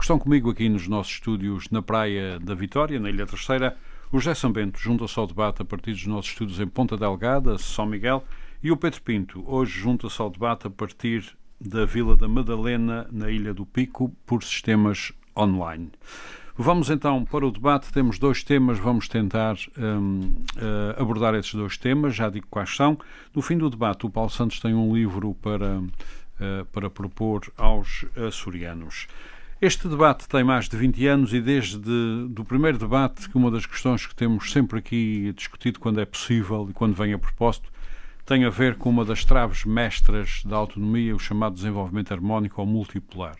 que estão comigo aqui nos nossos estúdios na Praia da Vitória, na Ilha Terceira. O José Sambento junta-se ao debate a partir dos nossos estúdios em Ponta Delgada, São Miguel. E o Pedro Pinto, hoje junta-se ao debate a partir da Vila da Madalena, na Ilha do Pico, por sistemas online. Vamos então para o debate. Temos dois temas, vamos tentar um, uh, abordar esses dois temas. Já digo quais são. No fim do debate, o Paulo Santos tem um livro para, uh, para propor aos açorianos. Este debate tem mais de 20 anos e desde o primeiro debate, que uma das questões que temos sempre aqui discutido quando é possível e quando vem a propósito, tem a ver com uma das traves mestras da autonomia, o chamado desenvolvimento harmónico ou multipolar.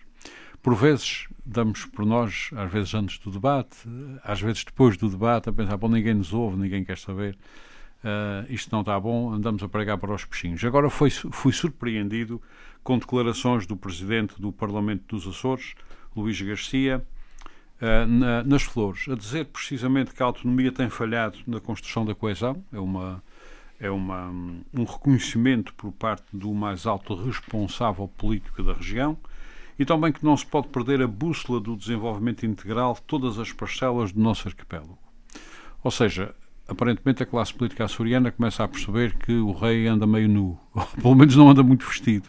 Por vezes damos por nós, às vezes antes do debate, às vezes depois do debate, a pensar, bom, ninguém nos ouve, ninguém quer saber, uh, isto não está bom, andamos a pregar para os peixinhos. Agora foi, fui surpreendido com declarações do Presidente do Parlamento dos Açores, Luís Garcia, uh, na, nas flores, a dizer precisamente que a autonomia tem falhado na construção da coesão, é uma é uma, um reconhecimento por parte do mais alto responsável político da região. E também que não se pode perder a bússola do desenvolvimento integral de todas as parcelas do nosso arquipélago. Ou seja, aparentemente a classe política açoriana começa a perceber que o rei anda meio nu, ou pelo menos não anda muito vestido,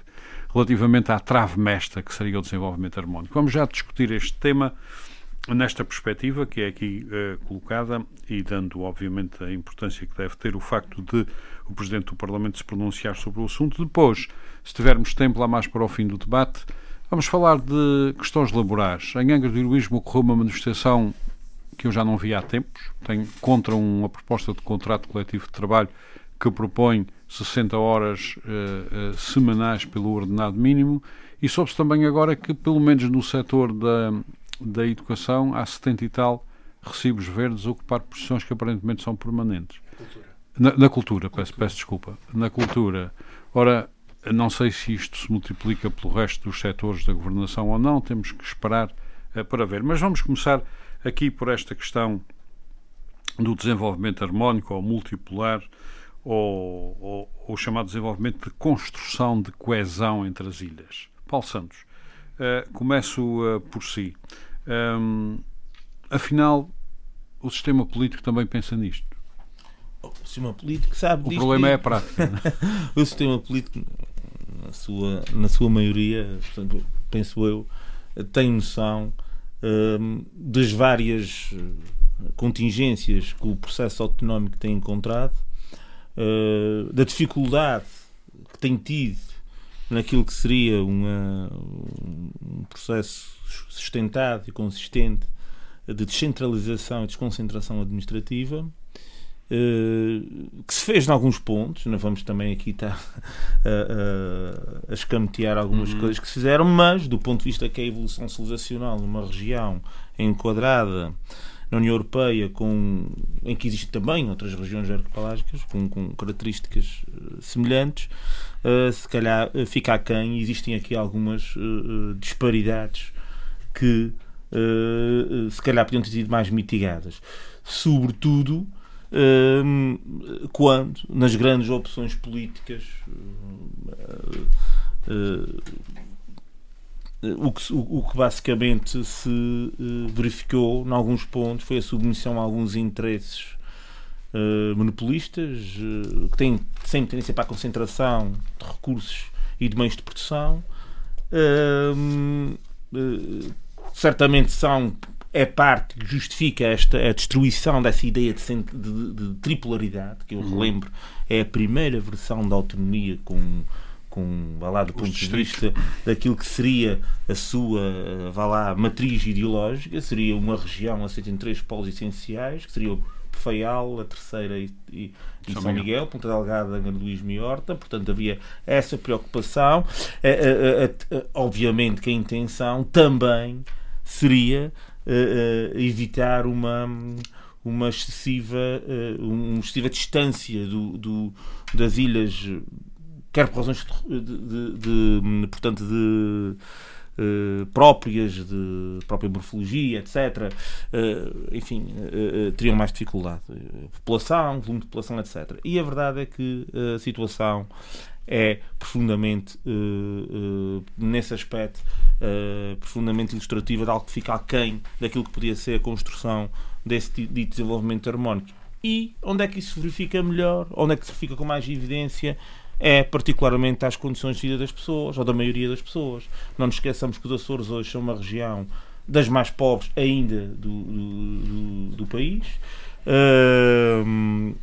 relativamente à trave mestra que seria o desenvolvimento harmónico. Vamos já discutir este tema nesta perspectiva que é aqui uh, colocada e dando, obviamente, a importância que deve ter o facto de o Presidente do Parlamento se pronunciar sobre o assunto. Depois, se tivermos tempo lá mais para o fim do debate, vamos falar de questões laborais. Em Angra do Heroísmo ocorreu uma manifestação que eu já não vi há tempos, tem contra uma proposta de contrato coletivo de trabalho que propõe 60 horas uh, uh, semanais pelo ordenado mínimo e soube-se também agora que, pelo menos no setor da da educação há 70 e tal recibos verdes a ocupar posições que aparentemente são permanentes. Cultura. Na, na, cultura, cultura. Peço, peço desculpa. Na cultura. Ora, não sei se isto se multiplica pelo resto dos setores da governação ou não, temos que esperar uh, para ver. Mas vamos começar aqui por esta questão do desenvolvimento harmónico ou multipolar ou, ou, ou chamado desenvolvimento de construção de coesão entre as ilhas. Paulo Santos, uh, começo uh, por si. Um, afinal, o sistema político também pensa nisto. O sistema político sabe O disto problema é a prática. É? o sistema político, na sua, na sua maioria, portanto, penso eu, tem noção um, das várias contingências que o processo autonómico tem encontrado, uh, da dificuldade que tem tido naquilo que seria uma, um processo sustentado e consistente de descentralização e desconcentração administrativa, eh, que se fez em alguns pontos, não vamos também aqui estar a, a, a escamotear algumas uhum. coisas que se fizeram, mas do ponto de vista que é a evolução civilizacional numa região enquadrada na União Europeia, com, em que existem também outras regiões arquipelágicas com, com características eh, semelhantes, uh, se calhar fica aquém e existem aqui algumas uh, disparidades que se calhar podiam ter sido mais mitigadas. Sobretudo uh, quando, nas grandes opções políticas, o que, o, que, basicamente se verificou, em alguns pontos, foi a submissão a alguns interesses monopolistas que têm sempre tendência para a concentração de recursos e de meios de produção. Uh, uh, certamente são é parte que justifica esta a destruição dessa ideia de, de, de tripolaridade, que eu uhum. relembro é a primeira versão da autonomia com com vá lá, do ponto de vista daquilo que seria a sua vá lá, matriz ideológica, seria uma região aceita em três polos essenciais, que seria o Faial, a terceira e, e, e São, São Miguel, Ponta Delgada, Angra Luís Miorta, portanto havia essa preocupação. É, obviamente que a intenção também seria evitar uma uma excessiva, uma excessiva distância do, do, das ilhas, quer por razões de, de, de portanto, de Uh, próprias de própria morfologia, etc., uh, enfim, uh, teriam mais dificuldade. População, volume de população, etc. E a verdade é que a situação é profundamente, nesse aspecto, profundamente ilustrativa de algo que fica aquém daquilo que podia ser a construção desse dito desenvolvimento harmónico. E onde é que isso se verifica melhor? Onde é que se verifica com mais evidência? É particularmente às condições de vida das pessoas, ou da maioria das pessoas. Não nos esqueçamos que os Açores hoje são uma região das mais pobres ainda do, do, do, país. Uh,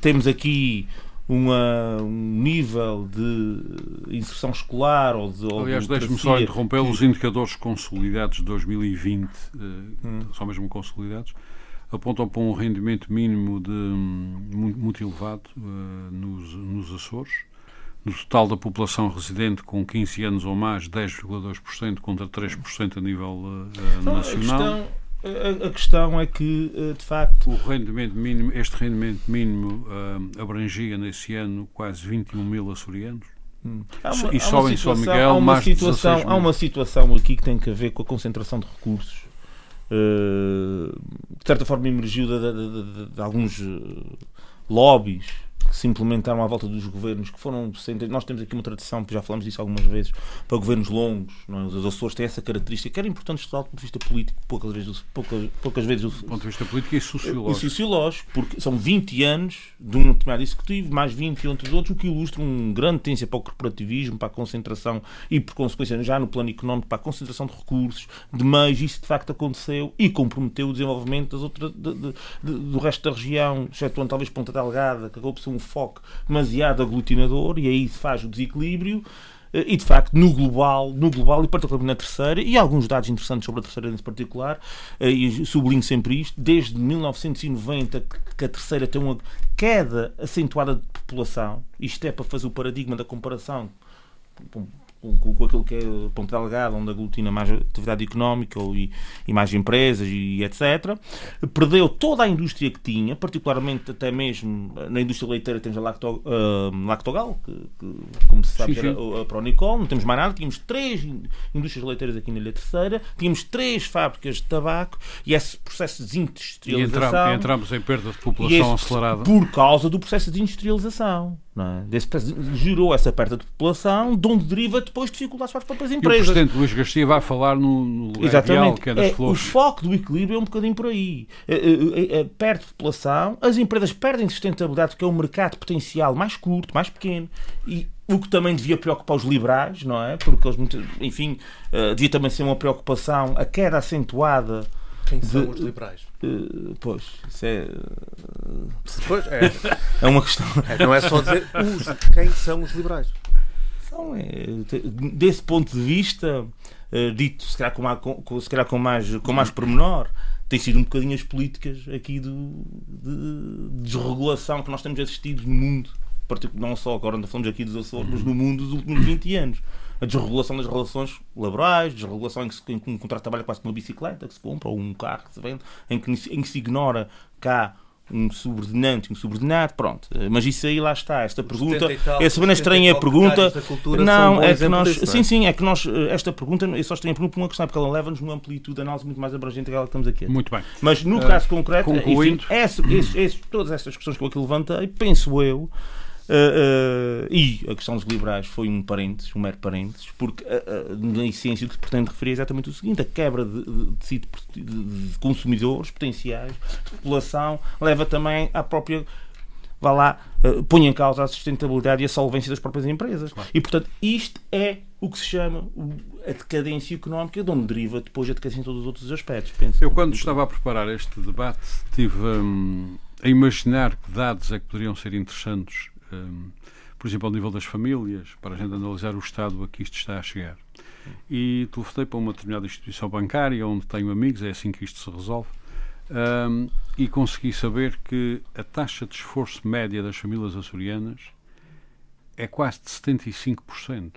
temos aqui uma, um nível de inserção escolar ou de. Aliás, deixe-me só interromper que... os indicadores consolidados de 2020, uh, hum. só mesmo consolidados, apontam para um rendimento mínimo de, muito elevado uh, nos, nos Açores no total da população residente com 15 anos ou mais, 10,2% contra 3% a nível uh, nacional. A questão, a, a questão, é que, uh, de facto. O rendimento mínimo, este rendimento mínimo uh, abrangia nesse ano quase 21 mil açorianos. Hum. Uma, e só em São Miguel, há uma, situação, há uma situação aqui que tem a ver com a concentração de recursos. de certa forma emergiu de, de, de, de alguns lobbies que se implementaram à volta dos governos, que foram. Nós temos aqui uma tradição, já falamos disso algumas vezes, para governos longos. É? Os Açores têm essa característica, que era importante estudar do ponto de vista político, poucas vezes, poucas, poucas vezes. Do ponto de vista político e sociológico. E sociológico, porque são 20 anos de um determinado executivo, mais 20 entre os outros, o que ilustra um grande tendência para o corporativismo, para a concentração e, por consequência, já no plano económico, para a concentração de recursos, de meios. Isso de facto aconteceu e comprometeu o desenvolvimento das outras, de, de, de, do resto da região, excetuando talvez Ponta Delgada, que acabou por ser um foco demasiado aglutinador e aí se faz o desequilíbrio eh, e de facto no global, no global e particularmente na terceira, e alguns dados interessantes sobre a terceira em particular, eh, e sublinho sempre isto, desde 1990 que a terceira tem uma queda acentuada de população, isto é para fazer o paradigma da comparação com, com, aquilo que é Ponta Delgada, onde aglutina mais atividade económica ou, e, e, mais empresas e etc. Perdeu toda a indústria que tinha, particularmente até mesmo na indústria leiteira temos a Lacto, uh, Lactogal, que, que, como se sabe sim, sim. a Pronicol, não temos mais nada, tínhamos três indústrias leiteiras aqui na Ilha Terceira, tínhamos três fábricas de tabaco e esse processo de desindustrialização... E entramos, entramos em perda de população acelerada. Por causa do processo de industrialização. Não é? Desse, gerou essa perda de população, de onde deriva depois dificuldades para as próprias empresas. E o Presidente Luís Garcia vai falar no, no Exatamente. que é das é, flores. O foco do equilíbrio é um bocadinho por aí. É, é, é, perde população, as empresas perdem sustentabilidade porque é um mercado potencial mais curto, mais pequeno e o que também devia preocupar os liberais, não é? Porque eles, enfim, uh, devia também ser uma preocupação a queda acentuada quem de, são os liberais? Uh, pois, isso é. Uh, pois, é. é uma questão. É, não é só dizer os, quem são os liberais. São, é, desse ponto de vista, uh, dito se calhar, com, com, se calhar com, mais, com mais pormenor, tem sido um bocadinho as políticas aqui do, de, de desregulação que nós temos assistido no mundo, não só agora ainda falamos aqui dos Açores, mas no mundo dos últimos 20 anos a desregulação das relações laborais, desregulação em que, se, em que um contrato de trabalho é quase uma bicicleta que se compra, ou um carro que se vende, em que, em que se ignora cá um subordinante um subordinado, pronto. Mas isso aí lá está, esta pergunta. é bem estranha a pergunta. Não, é que nós. Disso, é? Sim, sim, é que nós. Esta pergunta, eu só estou a pergunta por uma questão, porque ela leva-nos numa amplitude de análise muito mais abrangente que aquela que estamos aqui. Muito bem. Mas no uh, caso concreto, enfim, esse, esse, esse, todas estas questões que eu aqui levantei, penso eu Uh, uh, e a questão dos liberais foi um parênteses, um mero parênteses, porque uh, na essência o que se pretende referir é exatamente o seguinte: a quebra de, de, de, de consumidores potenciais, de população, leva também à própria. Vá lá, põe em causa a sustentabilidade e a solvência das próprias empresas. Claro. E, portanto, isto é o que se chama a decadência económica, de onde deriva depois a decadência em todos os outros aspectos. Penso. Eu, quando estava a preparar este debate, estive hum, a imaginar que dados é que poderiam ser interessantes por exemplo, ao nível das famílias, para a gente analisar o estado a que isto está a chegar. E telefonei para uma determinada instituição bancária, onde tenho amigos, é assim que isto se resolve, um, e consegui saber que a taxa de esforço média das famílias açorianas é quase de 75%.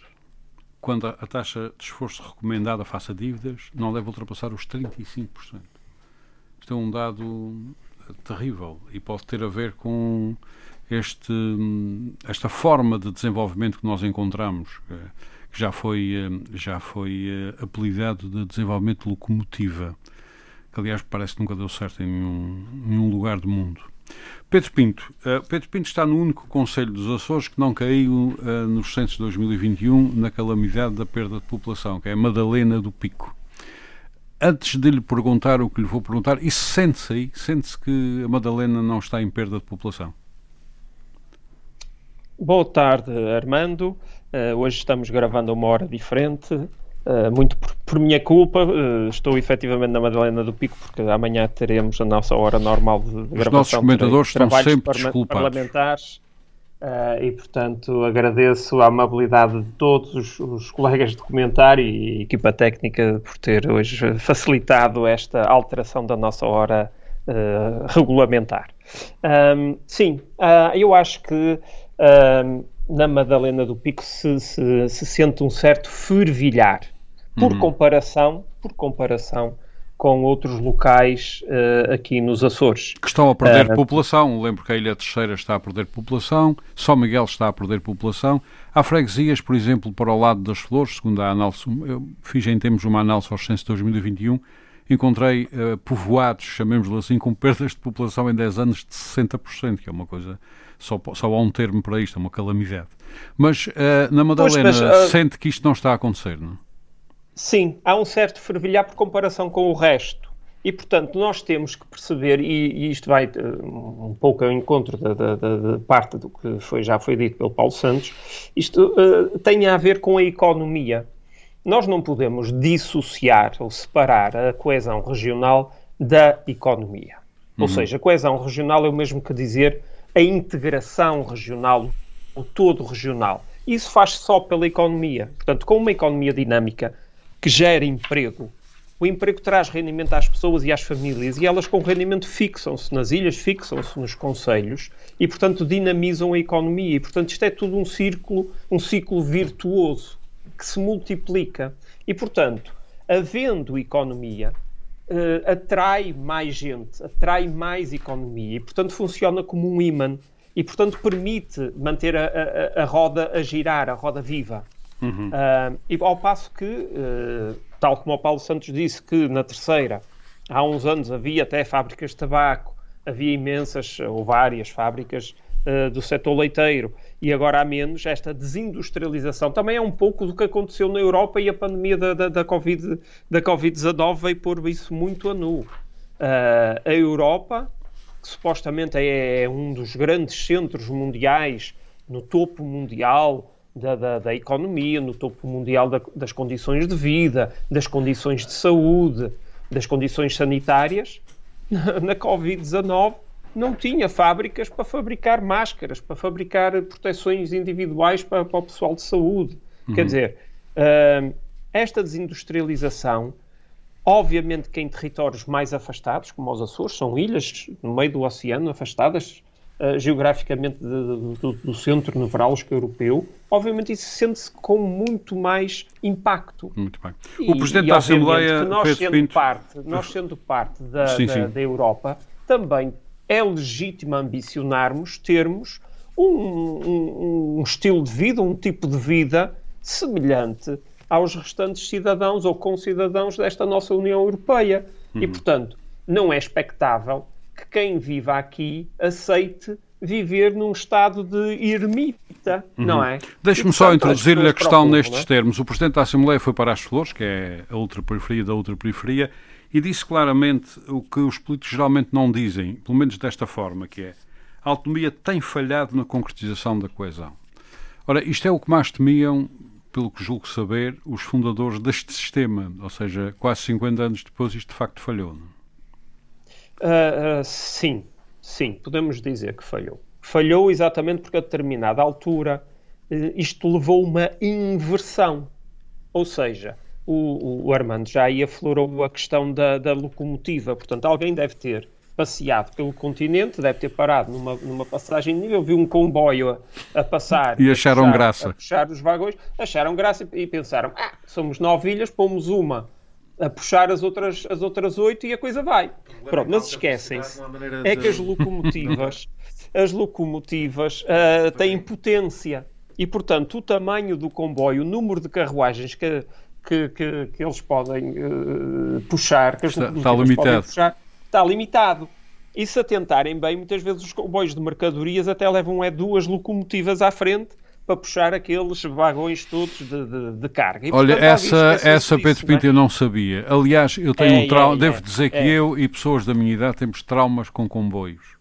quando a, taxa de esforço recomendada face a dívidas não deve ultrapassar os 35%. Isto é um dado terrível e pode ter a ver com este, esta forma de desenvolvimento que nós encontramos, que já foi, já foi apelidado de desenvolvimento locomotiva, que aliás parece que nunca deu certo em nenhum, nenhum lugar do mundo. Pedro Pinto. Uh, Pedro Pinto está no único Conselho dos Açores que não caiu uh, nos censos de 2021 na calamidade da perda de população, que é Madalena do Pico. Antes de lhe perguntar o que lhe vou perguntar, isso sente-se aí? Sente-se que a Madalena não está em perda de população? Boa tarde, Armando. Uh, hoje estamos gravando a uma hora diferente. Uh, muito por, por, minha culpa, uh, estou efetivamente na Madalena do Pico, porque amanhã teremos a nossa hora normal de, Os gravação. Os nossos comentadores estão sempre desculpados. Parlamentares, e, portanto, agradeço a amabilidade de todos os, os, colegas de comentário e equipa técnica por ter hoje facilitado esta alteração da nossa hora regulamentar. Um, sim, eu acho que na Madalena do Pico se, se, se sente um certo fervilhar por uhum. comparação, por comparação com outros locais uh, aqui nos Açores. Que estão a perder uh, população. Lembro que a Ilha Terceira está a perder população, São Miguel está a perder população. Há freguesias, por exemplo, para o lado das Flores, segundo a análise, eu fiz em termos uma análise ao censo de 2021, encontrei uh, povoados, chamemos-lhe assim, com perdas de população em 10 anos de 60%, que é uma coisa, só, só há um termo para isto, é uma calamidade. Mas na Madalena, pois, mas, sente que isto não está a acontecer, não é? Sim, há um certo fervilhar por comparação com o resto. E, portanto, nós temos que perceber, e, e isto vai uh, um pouco ao encontro da, da, da, parte do que foi, já foi dito pelo Paulo Santos, isto uh, tem a ver com a economia. Nós não podemos dissociar ou separar a coesão regional da economia. Uhum. Ou seja, a coesão regional é o mesmo que dizer a integração regional, o todo regional. Isso faz só pela economia. Portanto, com uma economia dinâmica, que gera emprego. O emprego traz rendimento às pessoas e às famílias e elas com rendimento fixam-se nas ilhas, fixam-se nos conselhos e, portanto, dinamizam a economia. E, portanto, isto é tudo um círculo, um ciclo virtuoso que se multiplica. E, portanto, havendo economia, uh, atrai mais gente, atrai mais economia e, portanto, funciona como um imã e, portanto, permite manter a, a, a roda a girar, a roda viva. Uhum. Uh, e ao passo que, uh, tal como o Paulo Santos disse, que na terceira, há uns anos, havia até fábricas de tabaco, havia imensas ou várias fábricas uh, do setor leiteiro, e agora há menos, esta desindustrialização também é um pouco do que aconteceu na Europa e a pandemia da, da, da Covid-19 da COVID veio pôr isso muito a nu. a Europa, que supostamente é um dos grandes centros mundiais, no topo mundial, da, da, da economia, no topo mundial da, das condições de vida, das condições de saúde, das condições sanitárias, na Covid-19 não tinha fábricas para fabricar máscaras, para fabricar proteções individuais para, para o pessoal de saúde. Uhum. Quer dizer, uh, esta desindustrialização, obviamente que em territórios mais afastados, como os Açores, são ilhas no meio do oceano, afastadas uh, geograficamente de, de, do, do, centro nevrálgico europeu, obviamente isso sente-se com muito mais impacto. Muito bem. O e, Presidente e, da Assembleia, nós Pedro sendo Pinto... Parte, nós sendo parte da, sim, da, sim. da Europa, também é legítimo ambicionarmos termos um, um, um, estilo de vida, um tipo de vida semelhante aos restantes cidadãos ou concidadãos desta nossa União Europeia. Uhum. E, portanto, não é expectável que quem viva aqui aceite viver num estado de ermita, uhum. não é? Deixe-me só introduzir-lhe a questão nestes termos. O Presidente da Assembleia foi para as Flores, que é a ultraperiferia da ultraperiferia, e disse claramente o que os políticos geralmente não dizem, pelo menos desta forma, que é a autonomia tem falhado na concretização da coesão. Ora, isto é o que mais temiam, pelo que julgo saber, os fundadores deste sistema, ou seja, quase 50 anos depois isto de facto falhou. Uh, uh, sim, sim, podemos dizer que falhou. Falhou exatamente porque a determinada altura uh, isto levou uma inversão. Ou seja, o, o Armando já aí aflorou a questão da, da locomotiva. Portanto, alguém deve ter passeado pelo continente, deve ter parado numa, numa passagem de nível, viu um comboio a, a passar e acharam a puxar, graça. A puxar os vagões, acharam graça e pensaram: ah, somos nove ilhas, pomos uma a puxar as outras, as outras oito e a coisa vai. Pronto, mas esquecem-se. É que as locomotivas, as locomotivas uh, têm potência e, portanto, o tamanho do comboio, o número de carruagens que, que, que, que eles podem uh, puxar, que as está, está limitado. Puxar, está limitado. E se atentarem bem, muitas vezes os comboios de mercadorias até levam é duas locomotivas à frente para puxar aqueles vagões todos de, de, de carga. E, Olha, portanto, essa, essa Pedro Pinto é? eu não sabia. Aliás, eu tenho é, um trauma, é, devo dizer que é. eu e pessoas da minha idade temos traumas com comboios.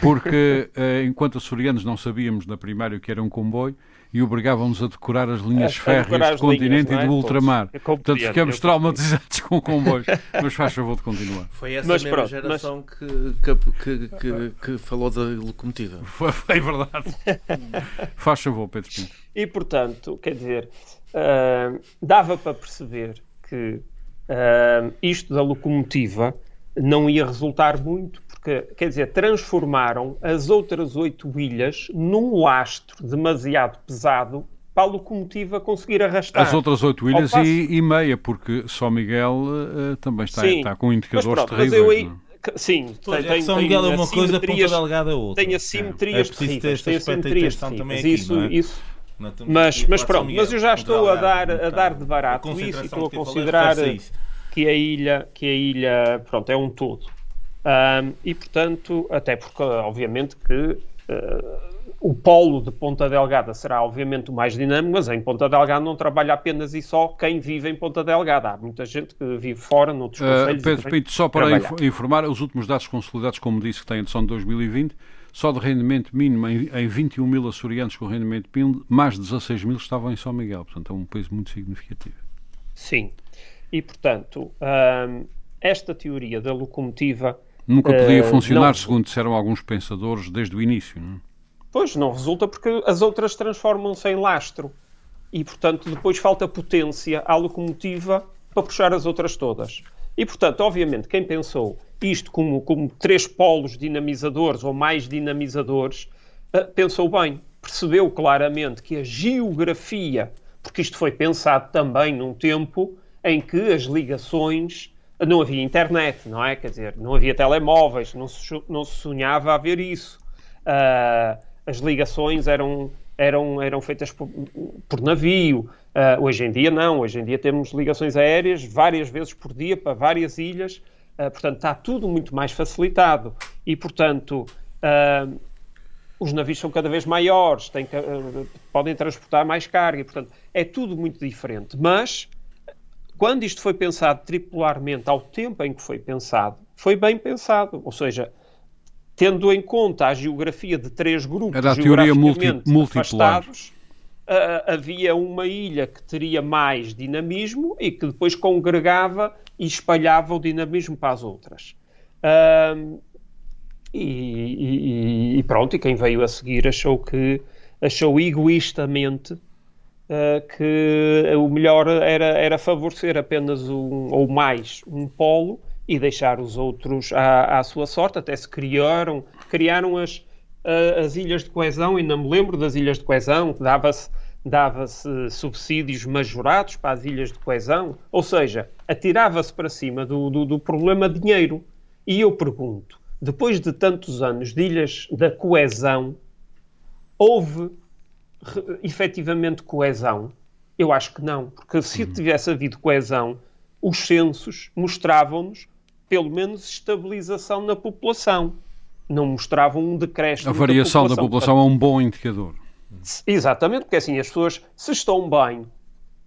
Porque uh, enquanto açorianos não sabíamos na primária o que era um comboio, e obrigavam-nos a decorar as linhas é, férreas do continente linhas, e do é? ultramar. É Portanto, ficamos traumatizados com comboios. mas faz favor de continuar. Foi essa mas, mesma pronto, geração mas... que, que, que, que, falou da locomotiva. Foi, foi verdade. faz favor, Pedro Pinto. E, portanto, quer dizer, uh, dava para perceber que uh, isto da locomotiva não ia resultar muito que, quer dizer, transformaram as outras oito ilhas num lastro demasiado pesado para a locomotiva conseguir arrastar. As outras oito ilhas passo... e, e, meia, porque São Miguel uh, também está, está, com indicadores mas pronto, terríveis. Mas eu é? sim, tem, tem, São Miguel é uma coisa, Ponta Delgada é outra. Tem assimetrias é. é terríveis. Tem assimetrias terríveis. Aqui, isso, é? isso, mas, mas pronto, mas eu já estou a dar, a dar de barato isso e estou a considerar que a ilha, que a ilha, pronto, é um todo. Um, e, portanto, até porque, obviamente, que uh, o polo de Ponta Delgada será, obviamente, o mais dinâmico, mas em Ponta Delgada não trabalha apenas e só quem vive em Ponta Delgada. Há muita gente que vive fora, noutros uh, conselhos. Pedro Pinto, só para trabalhar. informar, os últimos dados consolidados, como disse, que tem a edição de 2020, só de rendimento mínimo em, em 21 mil açorianos com rendimento mínimo, mais de 16 mil estavam em São Miguel. Portanto, é um peso muito significativo. Sim. E, portanto, um, esta teoria da locomotiva Nunca podia uh, funcionar, não... segundo disseram alguns pensadores, desde o início. Não? É? Pois, não resulta porque as outras transformam-se em lastro. E, portanto, depois falta potência à locomotiva para puxar as outras todas. E, portanto, obviamente, quem pensou isto como, como três polos dinamizadores ou mais dinamizadores, uh, pensou bem, percebeu claramente que a geografia, porque isto foi pensado também num tempo em que as ligações não havia internet, não é? Quer dizer, não havia telemóveis, não se, não se sonhava isso. Uh, as ligações eram, eram, eram feitas por, por navio. Uh, hoje em dia, não. Hoje em dia temos ligações aéreas várias vezes por dia para várias ilhas. Uh, portanto, está tudo muito mais facilitado. E, portanto, os navios são cada vez maiores, têm, podem transportar mais carga. E, portanto, é tudo muito diferente. Mas quando isto foi pensado tripularmente ao tempo em que foi pensado, foi bem pensado. Ou seja, tendo em conta a geografia de três grupos Era a teoria multi, afastados, uh, havia uma ilha que teria mais dinamismo e que depois congregava e espalhava o dinamismo para as outras. Uh, e, e, e, pronto, e quem veio a seguir achou que achou egoístamente uh, que o melhor era, era favorecer apenas um ou mais um polo e deixar os outros à, à sua sorte. Até se criaram, criaram as, uh, as ilhas de coesão, ainda me lembro das ilhas de coesão, dava-se dava-se subsídios majorados para as ilhas de coesão, ou seja, atirava-se para cima do, do, do, problema dinheiro. E eu pergunto, depois de tantos anos de ilhas da coesão, houve efetivamente coesão? Eu acho que não, porque se uhum. tivesse havido coesão, os censos mostravam-nos pelo menos estabilização na população. Não mostravam um decréscimo. A variação da população, da população é um bom indicador. Exatamente, porque assim as pessoas, se estão bem,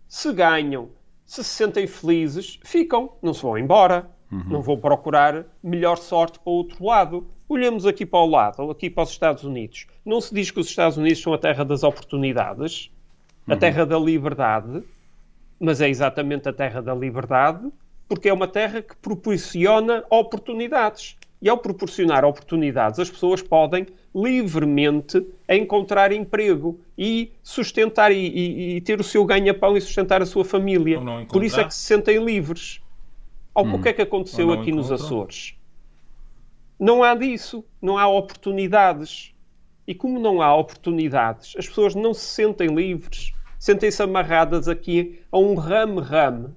se ganham, se se sentem felizes, ficam, não se vão embora, uhum. não vão procurar melhor sorte para o outro lado. Olhamos aqui para o lado, aqui para os Estados Unidos. Não se diz que os Estados Unidos são a terra das oportunidades, a uhum. terra da liberdade, mas é exatamente a terra da liberdade, porque é uma terra que proporciona oportunidades. E ao proporcionar oportunidades, as pessoas podem livremente encontrar emprego e sustentar e, e, e ter o seu ganha-pão e sustentar a sua família. Por isso é que se sentem livres. Ou hum. o que é que aconteceu aqui nos Açores? Não há disso, não há oportunidades. E como não há oportunidades, as pessoas não se sentem livres, sentem-se amarradas aqui a um rame-rame.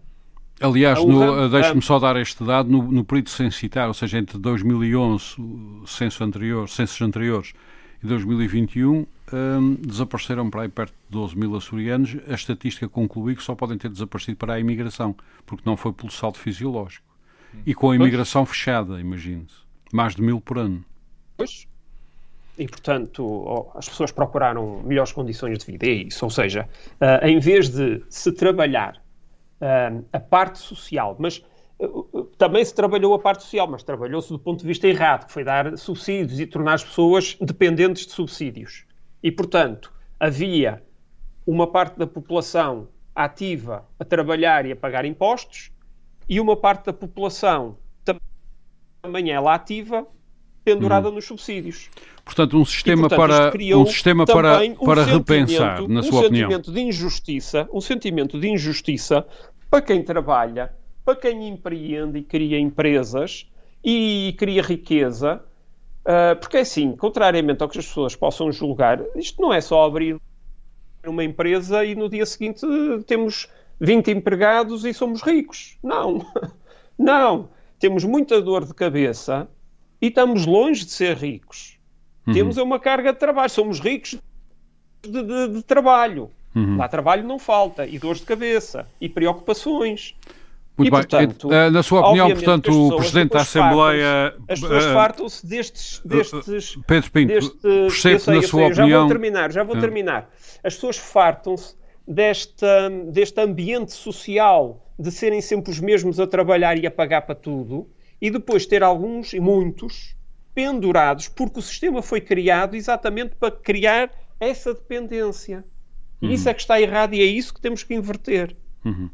Aliás, um deixe-me só dar este dado, no, no período censitário, ou seja, entre 2011, censo anterior, censos anteriores, e 2021, um, desapareceram para aí perto de 12 mil açorianos. A estatística conclui que só podem ter desaparecido para a imigração, porque não foi pelo saldo fisiológico. E com a imigração fechada, imagine-se. Mais de mil por ano. Pois, e, portanto, as pessoas procuraram melhores condições de vida, é isso. Ou seja, uh, em vez de se trabalhar uh, a parte social, mas uh, também se trabalhou a parte social, mas trabalhou-se do ponto de vista errado, que foi dar subsídios e tornar as pessoas dependentes de subsídios. E, portanto, havia uma parte da população ativa a trabalhar e a pagar impostos e uma parte da população também ela ativa pendurada hum. nos subsídios. Portanto, um sistema e, portanto, para um sistema para, um para repensar, na sua opinião. Um sentimento de injustiça, um sentimento de injustiça para quem trabalha, para quem empreende e cria empresas e cria riqueza, uh, porque é assim, contrariamente ao que as pessoas possam julgar, isto não é só abrir uma empresa e no dia seguinte temos 20 empregados e somos ricos. Não, não. Temos muita dor de cabeça e estamos longe de ser ricos. Uhum. Temos uma carga de trabalho, somos ricos de, de, de trabalho. Uhum. Lá trabalho não falta, e dores de cabeça, e preocupações. Muito e, bem. Portanto, eh, Na sua opinião, portanto, o Presidente da Assembleia. As pessoas uh, fartam-se destes. destes Pedro Pinto, deste, sei, na sua opinião. Já vou terminar, já vou terminar. As pessoas fartam-se deste, deste ambiente social de serem sempre os mesmos a trabalhar e a pagar para tudo e depois ter alguns e muitos pendurados, porque o sistema foi criado exatamente para criar essa dependência. Uhum. Isso é que está errado e é isso que temos que inverter. Uhum.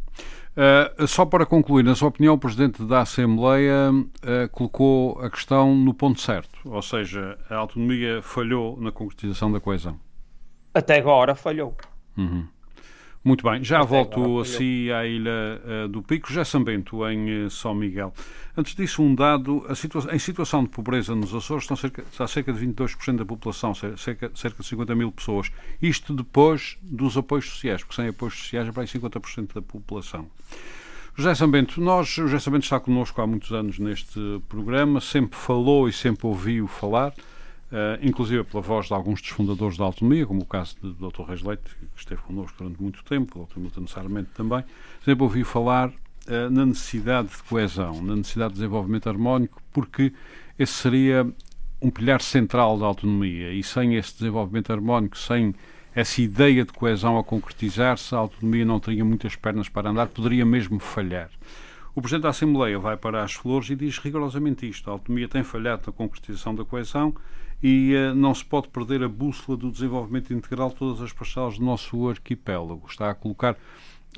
Uh, só para concluir, na sua opinião, o Presidente da Assembleia uh, colocou a questão no ponto certo, ou seja, a autonomia falhou na concretização da coesão. Até agora falhou. Uhum. Muito bem, já Até volto assim à Ilha uh, do Pico, já Bento, em uh, São Miguel. Antes disso, um dado, situa em situação de pobreza nos Açores estão cerca, está cerca de 22% da população, cerca, cerca de 50 mil pessoas. Isto depois dos apoios sociais, porque sem apoios sociais é para aí 50% da população. José Sambento, nós, o José Sambento está connosco há muitos anos neste programa, sempre falou e sempre ouviu falar Uh, inclusive pela voz de alguns dos fundadores da autonomia, como o caso do Dr. Reis Leite, que esteve connosco durante muito tempo, o Dr. Milton Sarmento também, sempre ouvi falar uh, na necessidade de coesão, na necessidade de desenvolvimento harmónico, porque esse seria um pilar central da autonomia e sem esse desenvolvimento harmónico, sem essa ideia de coesão a concretizar-se, a autonomia não teria muitas pernas para andar, poderia mesmo falhar. O Presidente da Assembleia vai para as flores e diz rigorosamente isto: a autonomia tem falhado na concretização da coesão e uh, não se pode perder a bússola do desenvolvimento integral de todas as parcelas do nosso arquipélago. Está a colocar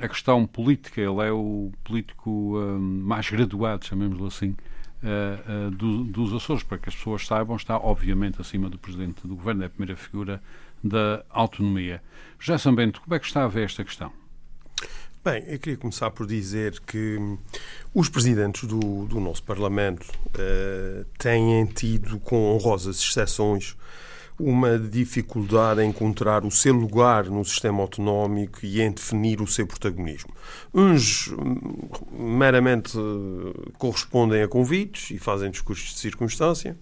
a questão política, ele é o político uh, mais graduado, chamemos-lo assim, uh, do, dos Açores, para que as pessoas saibam, está obviamente acima do Presidente do Governo, é a primeira figura da autonomia. José Sambento, como é que está a ver esta questão? Bem, eu queria começar por dizer que os presidentes do, do nosso Parlamento uh, têm tido, com honrosas exceções, uma dificuldade em encontrar o seu lugar no sistema autonómico e em definir o seu protagonismo. Uns hum, meramente eh, correspondem a convites e fazem discursos de circunstância,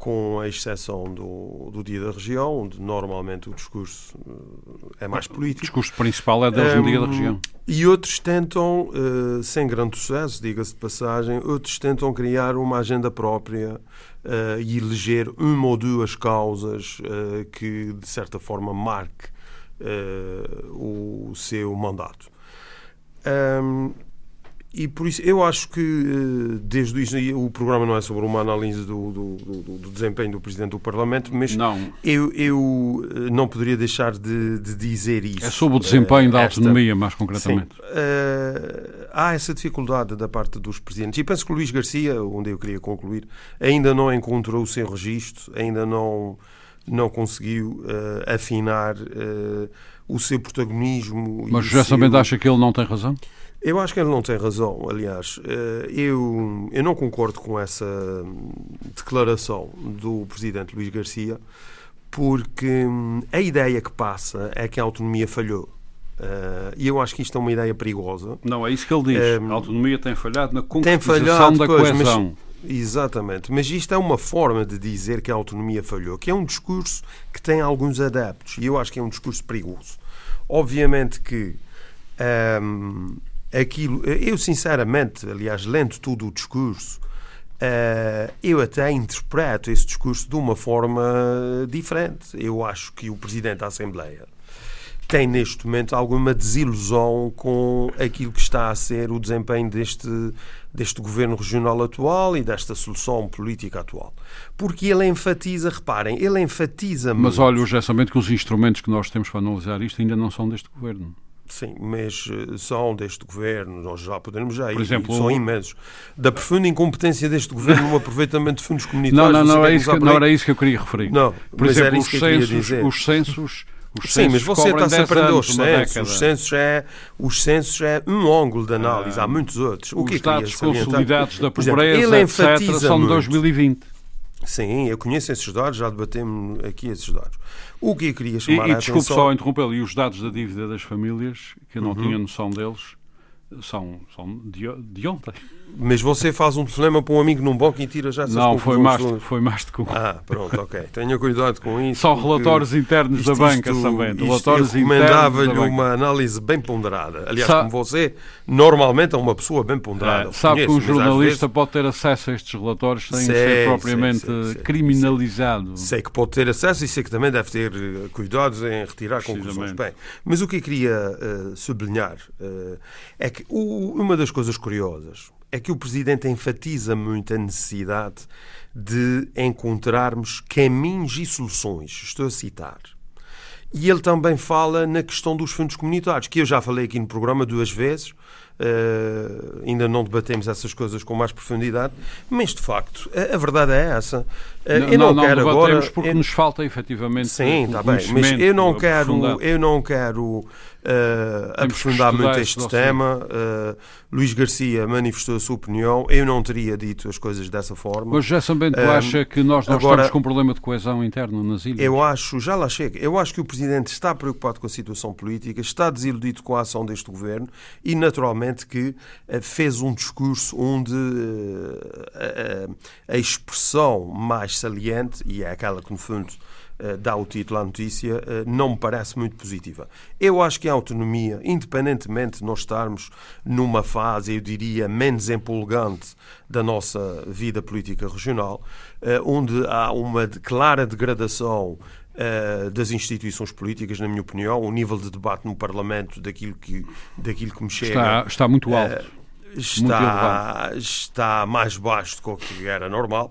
com a exceção do, do Dia da Região, onde normalmente o discurso eh, é mais político. O discurso principal é deles um, no Dia da Região. E outros tentam, uh, sem grande sucesso, diga-se de passagem, outros tentam criar uma agenda própria uh, e eleger uma ou duas causas uh, que, de certa forma, marque o seu mandato. Um, e por isso eu acho que eh, desde o, o programa não é sobre uma análise do, do, do, do, desempenho do Presidente do Parlamento, mas não. Eu, eu eh, não poderia deixar de, de dizer isso. É sobre o desempenho uh, da autonomia, mais concretamente. Uh, há essa dificuldade da parte dos Presidentes. E penso que o Luís Garcia, onde eu queria concluir, ainda não encontrou o seu registro, ainda não, não conseguiu uh, afinar o seu protagonismo. Mas já seu... sabendo acha que ele não tem razão? Eu acho que ele não tem razão. Aliás, eh, eu, eu não concordo com essa declaração do presidente Luís Garcia, porque hum, a ideia que passa é que a autonomia falhou. Eh, e eu acho que isto é uma ideia perigosa. Não, é isso que ele diz. Um, a autonomia tem falhado na concretização tem falhado, da coesão. Mas, exatamente. Mas isto é uma forma de dizer que a autonomia falhou, que é um discurso que tem alguns adeptos. E eu acho que é um discurso perigoso. Obviamente que um, aquilo. Eu, sinceramente, aliás, lendo todo o discurso, uh, eu até interpreto esse discurso de uma forma diferente. Eu acho que o Presidente da Assembleia tem neste momento alguma desilusão com aquilo que está a ser o desempenho deste, deste governo regional atual e desta solução política atual. Porque ele enfatiza, reparem, ele enfatiza Mas muito... olha, o gessamento que os instrumentos que nós temos para analisar isto ainda não são deste governo. Sim, mas eh, são deste governo, nós já podemos já ir, exemplo, são imensos. Da profunda incompetência deste governo no aproveitamento de fundos comunitários. Não, não, não, é isso que, não era isso que eu queria referir. Não, Por exemplo, os censos, os censos os Sim, mas você está sempre a os censos. Os censos, é, os censos é um ângulo de análise, há muitos outros. O os que é dados consolidados da pobreza, exemplo, ele etc., são de 2020. Sim, eu conheço esses dados, já debatemos aqui esses dados. O que eu queria chamar e, e a desculpe atenção... só interrompê-lo, e os dados da dívida das famílias, que eu não uhum. tinha noção deles, são, são de, de ontem. Mas você faz um telefonema para um amigo num banco e tira já essas Não, foi mais, foi mais de com. Ah, pronto, ok. Tenha cuidado com isso. São relatórios internos isto, da banca isto, também. Isto, relatórios eu recomendava-lhe uma análise bem ponderada. Aliás, Sa como você, normalmente é uma pessoa bem ponderada. É, sabe conheço, que um jornalista vezes... pode ter acesso a estes relatórios sem sei, ser propriamente sei, sei, criminalizado. Sei que pode ter acesso e sei que também deve ter eh, cuidados em retirar conclusões. Bem, mas o que eu queria uh, sublinhar uh, é que o, uma das coisas curiosas é que o Presidente enfatiza muito a necessidade de encontrarmos caminhos e soluções. Estou a citar. E ele também fala na questão dos fundos comunitários, que eu já falei aqui no programa duas vezes, Uh, ainda não debatemos essas coisas com mais profundidade, mas de facto a, a verdade é essa. Uh, não, eu não, não quero não agora porque eu... nos falta efetivamente sim, está bem, mas eu não quero, eu não quero uh, aprofundar muito este tema. Uh, Luís Garcia manifestou a sua opinião. Eu não teria dito as coisas dessa forma. Mas José Bento uh, acha que nós, nós agora, estamos com um problema de coesão interna nas ilhas? Eu acho, já lá chega, eu acho que o Presidente está preocupado com a situação política, está desiludido com a ação deste Governo e, naturalmente, que uh, fez um discurso onde a expressão mais saliente, e é aquela que, no fundo, eh, dá o título à notícia, eh, não me parece muito positiva. Eu acho que a autonomia, independentemente de nós estarmos numa fase, eu diria, menos empolgante da nossa vida política regional, eh, onde há uma clara degradação das instituições políticas, na minha opinião, o nível de debate no Parlamento daquilo que, daquilo que me chega. Está, está muito alto. Está, está mais baixo do que era normal.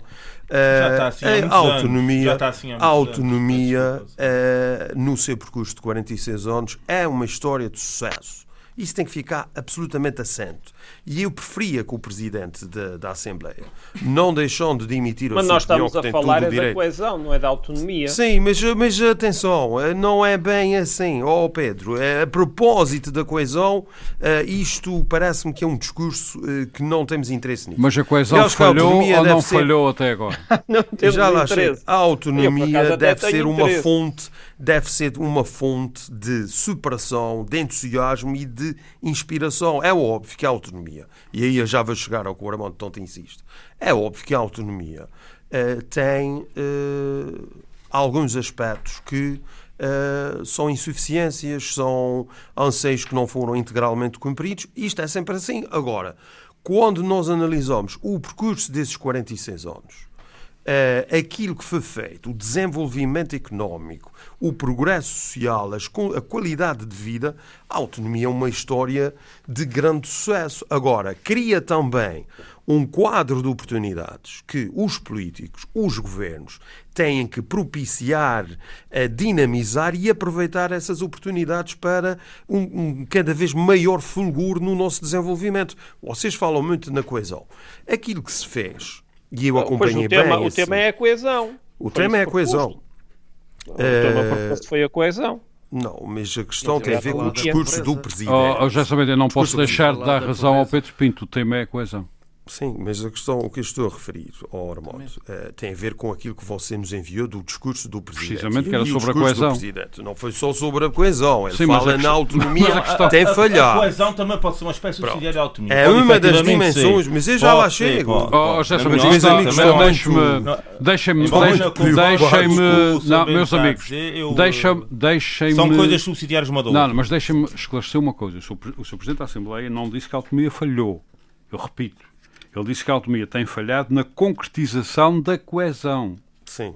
Já está assim há a autonomia, está assim há a autonomia uh, no seu percurso de 46 anos é uma história de sucesso. Isso tem que ficar absolutamente assento. E eu preferia que o Presidente da, da Assembleia, não deixando de emitir a mas sua nós estamos a falar é da coesão, não é da autonomia. Sim, mas, mas atenção, não é bem assim. Oh Pedro, a propósito da coesão, eh, isto parece-me que é um discurso eh, que não temos interesse nisso. Mas a coesão falhou a ou não ser... falhou até agora? não temos Já lá interesse. A autonomia eu, deve ser uma fonte, deve ser uma fonte de superação, de entusiasmo e de inspiração. É óbvio que a autonomia, e aí eu já vou chegar ao que o Armando tanto insiste, é óbvio que a autonomia uh, tem uh, alguns aspectos que uh, são insuficiências, são anseios que não foram integralmente cumpridos. Isto é sempre assim. Agora, quando nós analisamos o percurso desses 46 anos, uh, aquilo que foi feito, o desenvolvimento económico, o progresso social, a qualidade de vida, a autonomia é uma história de grande sucesso. Agora, cria também um quadro de oportunidades que os políticos, os governos, têm que propiciar, dinamizar e aproveitar essas oportunidades para um, um, cada vez maior fulgor no nosso desenvolvimento. Vocês falam muito na coesão. Aquilo que se fez e eu acompanhei o tema, bem. O tema é a coesão. O tema é a coesão. O tema uh... foi a coesão. Não, mas a questão tem a ver com o discurso do Presidente. Oh, já sabendo, eu não posso deixar de dar razão ao Pedro Pinto. O tema é a coesão. Sim, mas a questão, o que eu estou a referir, oh, Armando, uh, tem a ver com aquilo que você nos enviou do discurso do Presidente. Precisamente, que era sobre a coesão. Não foi só sobre a coesão, ele Sim, fala na autonomia, questão... tem falhar. A coesão também pode ser uma espécie de subsidiária de autonomia. É uma das dimensões, mas eu já lá chego. Oh, já sabendo, deixe-me, deixem-me, deixem-me, não, meus amigos, deixem-me, deixem-me... São coisas subsidiárias uma da outra. Não, mas deixem-me esclarecer uma coisa. O Sr. Presidente da Assembleia não disse que a autonomia falhou. Eu repito ele disse que a autonomia tem falhado na concretização da coesão. Sim.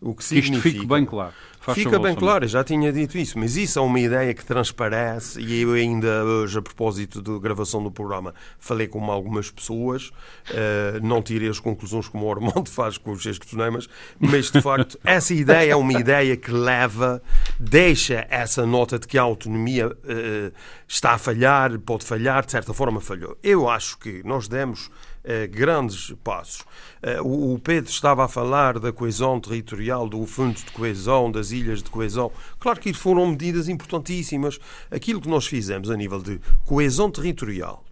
O que, que isto fique bem claro. Faz Fica bem claro, já tinha dito isso, mas isso é uma ideia que transparece e eu ainda hoje, a propósito da gravação do programa, falei com algumas pessoas, uh, não tirei as conclusões como o Armando faz com os seus telefonemas, mas de facto essa ideia é uma ideia que leva, deixa essa nota de que a autonomia uh, está a falhar, pode falhar, de certa forma falhou. Eu acho que nós demos eh, grandes passos. Eh, o Pedro estava a falar da coesão territorial, do fundo de coesão, das ilhas de coesão. Claro que foram medidas importantíssimas. Aquilo que nós fizemos a nível de coesão territorial,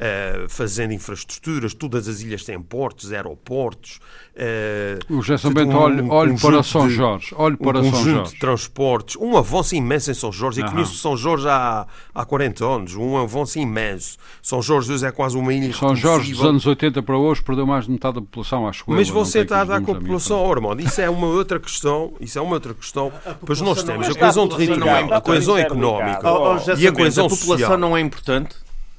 Uh, fazendo infraestruturas, todas as ilhas têm portos, aeroportos. Uh, o Gerson Bento, um, olhe, olhe para São Jorge. Olhe para um São Jorge. de transportes. Um avanço imenso em São Jorge. Eu uhum. conheço São Jorge há, há 40 anos. Um avanço imenso. São Jorge hoje é quase uma ilha São Jorge dos anos 80 para hoje perdeu mais de metade da população, acho que Mas você está a dar com a população, oh, Armando. Isso é uma outra questão. Isso é uma outra questão. Pois nós temos a coesão territorial, a coesão económica e a coesão social. A população não é importante?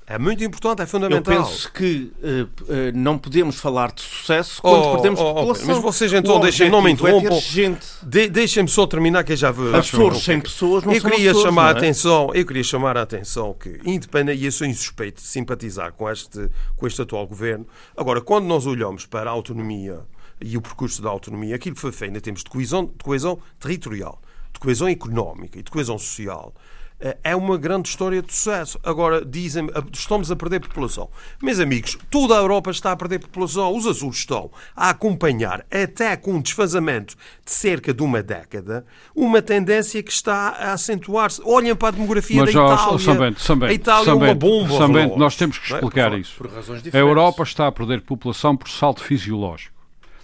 É muito importante, é fundamental. Eu penso que uh, uh, não podemos falar de sucesso quando oh, perdemos oh, população. Mas vocês então deixem, não me interrompam. É de, Deixem-me só terminar que eu já vou. Açores sem pessoas não eu são queria Açores, chamar a é? atenção, Eu queria chamar a atenção que, independente, e eu sou insuspeito de simpatizar com este, com este atual governo, agora, quando nós olhamos para a autonomia e o percurso da autonomia, aquilo que foi feito em termos de coesão, de coesão territorial, de coesão económica e de coesão social, é uma grande história de sucesso. Agora, dizem estamos a perder população. Meus amigos, toda a Europa está a perder população. Os Açores estão a acompanhar, até com um desfazamento de cerca de uma década, uma tendência que está a acentuar-se. Olhem para a demografia Mas, da Itália. Sambento, Sambento, a Itália Sambento, é uma bomba. Sambento, nós temos que explicar é? por, isso. Por a Europa está a perder população por salto fisiológico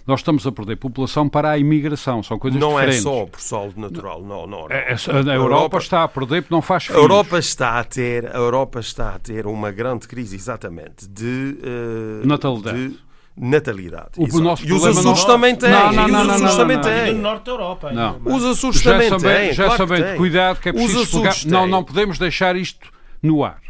nós estamos a perder população para a imigração. São coisas não é diferentes. Não é só por saldo natural, não. não, não. É, é a, Europa, Europa, está a perder porque não faz filhos. A Europa está a ter, a Europa está a ter uma grande crise, exatamente, de... Uh, Natalidade. De, natalidade. O nosso e os Açores não... também têm. Não, não, não, os Açores também têm. No norte da Europa. Não. Os Açores já também têm. Já claro sabendo, cuidado que é preciso explicar. Não, não podemos deixar isto no ar.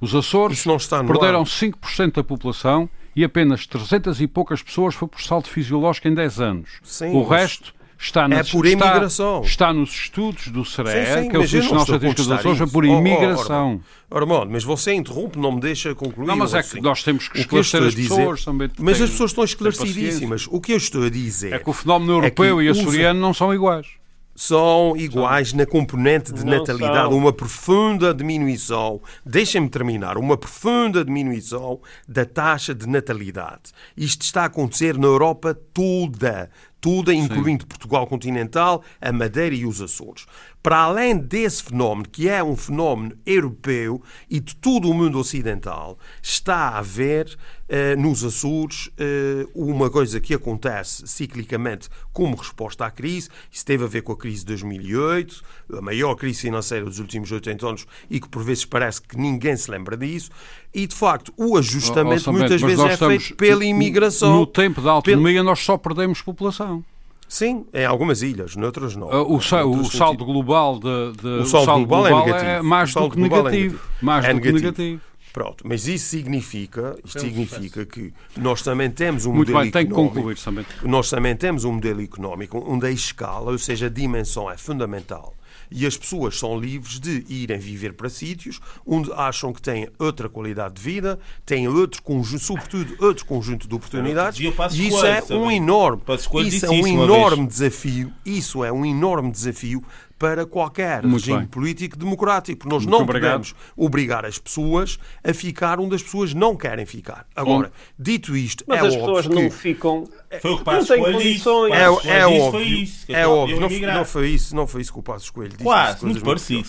Os Açores perderam ar. 5% da população e apenas 300 e poucas pessoas foi por salto fisiológico em 10 anos. Sim, o resto está, nas, é por imigração. Está, está nos estudos do CRE, que é o Serviço Nacional de Estatística dos Açores, é por imigração. Oh, oh, Armando, mas você interrompe, não me deixa concluir. Não, mas é que nós temos que esclarecer que as dizer, pessoas também. Mas as pessoas estão esclarecidíssimas. O que eu estou a dizer... É que o fenómeno europeu é e açoriano não são iguais são iguais na componente de não natalidade. São. Uma profunda diminuição, deixem-me terminar, uma profunda diminuição da taxa de natalidade. Isto está a acontecer na Europa toda, toda, incluindo Sim. Portugal continental, a Madeira e os Açores para além desse fenómeno, que é um fenómeno europeu e de todo o mundo ocidental, está a haver eh, nos Açores eh, uma coisa que acontece ciclicamente como resposta à crise. Isso teve a ver com a crise de 2008, a maior crise financeira dos últimos 80 anos e que por vezes parece que ninguém se lembra disso. E de facto, o ajustamento oh, oh, muitas vezes é feito pela imigração. No tempo da autonomia, nós só perdemos população. Sim, em algumas ilhas, noutras não. Uh, o, sa o saldo global, de, de o, saldo o saldo global, é global é, negativo. é mais do que negativo. É negativo. Mais é do negativo. que negativo. Pronto, mas isso significa, isto significa que nós também temos um Muito modelo bem, económico. Tem que concluir também. Nós também temos um modelo económico onde a escala, ou seja, a dimensão é fundamental e as pessoas são livres de irem viver para sítios onde acham que têm outra qualidade de vida, têm outro conjunto, sobretudo outro conjunto de oportunidades. E isso é um enorme, isso é um enorme desafio. Isso é um enorme desafio para qualquer Muito regime bem. político democrático. Nós Muito não obrigado. podemos obrigar as pessoas a ficar onde as pessoas não querem ficar. Agora, dito isto, Mas é as pessoas que... não ficam. Foi o que não têm condições. É, é, é óbvio. É óbvio. Não, não, foi isso, não foi isso que o Passo Escolho disse. Quase, muito parecido.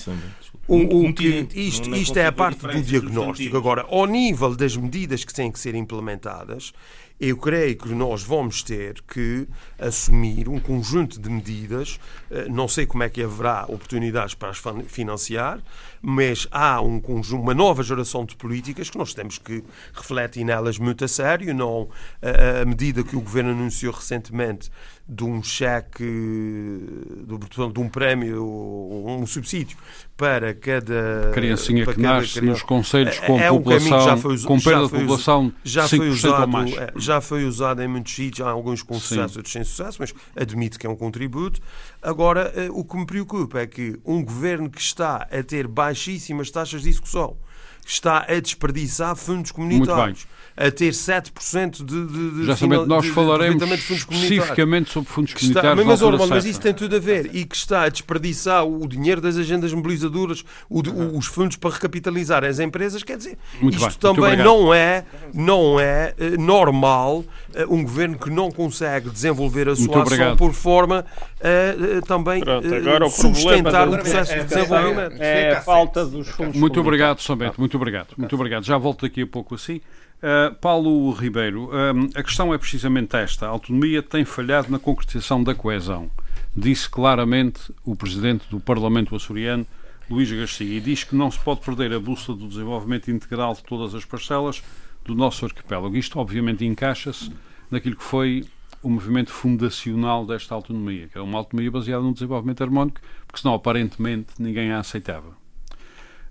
O, o que, isto, isto é a parte do diagnóstico. Agora, ao nível das medidas que têm que ser implementadas, eu creio que nós vamos ter que assumir um conjunto de medidas. Eh, não sei como é que haverá oportunidades para as financiar, mas há um conjunto, uma nova geração de políticas que nós temos que refletir nelas muito a sério. Não, a, a medida que o governo anunciou recentemente de um cheque, de, de um prémio, um subsídio para cada criancinha para que cada nasce criança. nos conselhos com é, é população, já foi, com perda de população já foi usado, é, já foi usado em muitos sítios, há alguns com sucesso, outros sem sucesso, mas admito que é um contributo. Agora, eh, o que me preocupa é que um governo que está a ter baixíssimas taxas de execução, está a desperdiçar fundos comunitários a ter 7% de, de, de Já sabendo, nós de, falaremos especificamente sobre fundos comunitários. Mas, mas, mas isso tem tudo a ver e que está a desperdiçar o dinheiro das agendas mobilizadoras, o, uhum. os fundos para recapitalizar as empresas, quer dizer, muito isto bem, também não é, não é uh, normal uh, um governo que não consegue desenvolver a sua ação por forma a uh, também Pronto, sustentar o processo é, de desenvolvimento. É, a falta dos fundos Muito obrigado, São Bento, muito obrigado. Muito obrigado. Já volto daqui a pouco assim. Uh, Paulo Ribeiro, uh, a questão é precisamente esta. A autonomia tem falhado na concretização da coesão. Disse claramente o presidente do Parlamento açoriano, Luís Garcia, e diz que não se pode perder a bússola do desenvolvimento integral de todas as parcelas do nosso arquipélago. Isto, obviamente, encaixa-se naquilo que foi o movimento fundacional desta autonomia, que é uma autonomia baseada no desenvolvimento harmónico, porque senão, aparentemente, ninguém a aceitava.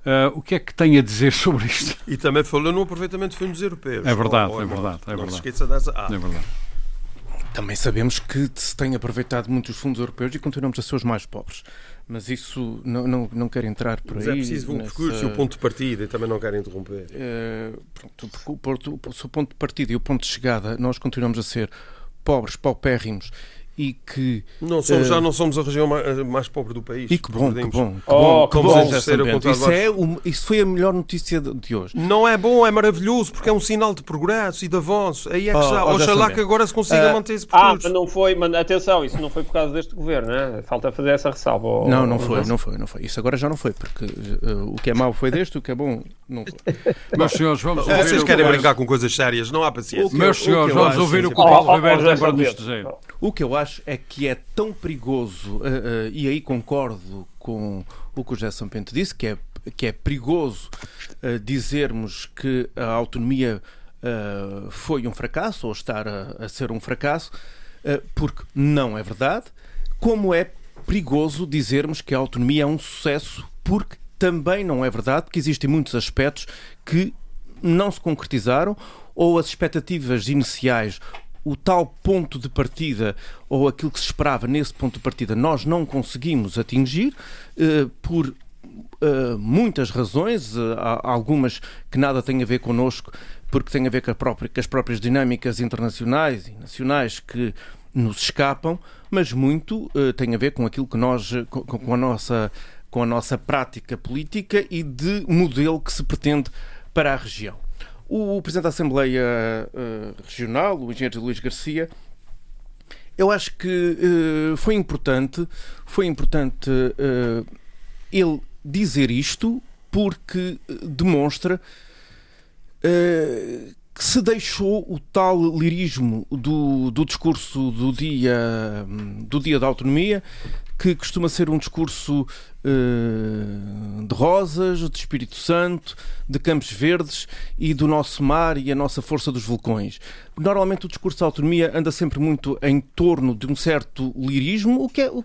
Uh, o que é que tem a dizer sobre isto? E também falou no aproveitamento de fundos europeus. É verdade, ou, ou é, verdade, é verdade. Não se esqueça dessa. Ah. É verdade. Também sabemos que se tem aproveitado muitos fundos europeus e continuamos a ser os mais pobres. Mas isso não, não, não quero entrar por Mas aí. é preciso um nessa... percurso e o ponto de partida e também não quero interromper. Uh, pronto, o, o, o ponto de partida e o ponto de chegada, nós continuamos a ser pobres, paupérrimos e que não somos, uh, já não somos a região mais, mais, pobre do país. E que bom, que bom, que oh, bom, que bom. Isso, é o, isso foi a melhor notícia de hoje. Não é bom, é maravilhoso, porque é um sinal de progresso e de avanço. Aí é que oh, está. Oh, Oxalá que agora se consiga uh, manter esse percurso. Ah, mas não foi, mas atenção, isso não foi por causa deste governo, né? falta fazer essa ressalva. Ou, não, não foi, não foi, não foi. Isso agora já não foi, porque uh, o que é mau foi deste, o que é bom não foi. Meus senhores, vamos ouvir. Vocês querem brincar com coisas sérias, não há paciência. Meus senhores, vamos ouvir o que o Paulo Ribeiro tem para nos dizer. O que eu acho é que é tão perigoso, uh, uh, e aí concordo com o que o José Sampento disse, que é, que é perigoso uh, dizermos que a autonomia foi um fracasso ou estar a, a ser um fracasso, porque não é verdade, como é perigoso dizermos que a autonomia é um sucesso, porque também não é verdade, porque existem muitos aspectos que não se concretizaram ou as expectativas iniciais o tal ponto de partida ou aquilo que se esperava nesse ponto de partida nós não conseguimos atingir eh, por uh, muitas razões, uh, algumas que nada têm a ver connosco, porque têm a ver com, própria, com, as próprias dinâmicas internacionais e nacionais que nos escapam, mas muito uh, tem a ver com aquilo que nós, com, com, a nossa, com a nossa prática política e de modelo que se pretende para a região. O Presidente da Assembleia uh, Regional, o engenheiro Luís Garcia, eu acho que uh, foi importante, foi importante uh, ele dizer isto porque demonstra que se deixou o tal lirismo do, do discurso do dia, do dia da autonomia, que costuma ser um discurso uh, de rosas, de Espírito Santo, de Campos Verdes e do nosso mar e a nossa força dos vulcões. Normalmente o discurso da autonomia anda sempre muito em torno de um certo lirismo, o que, é, o,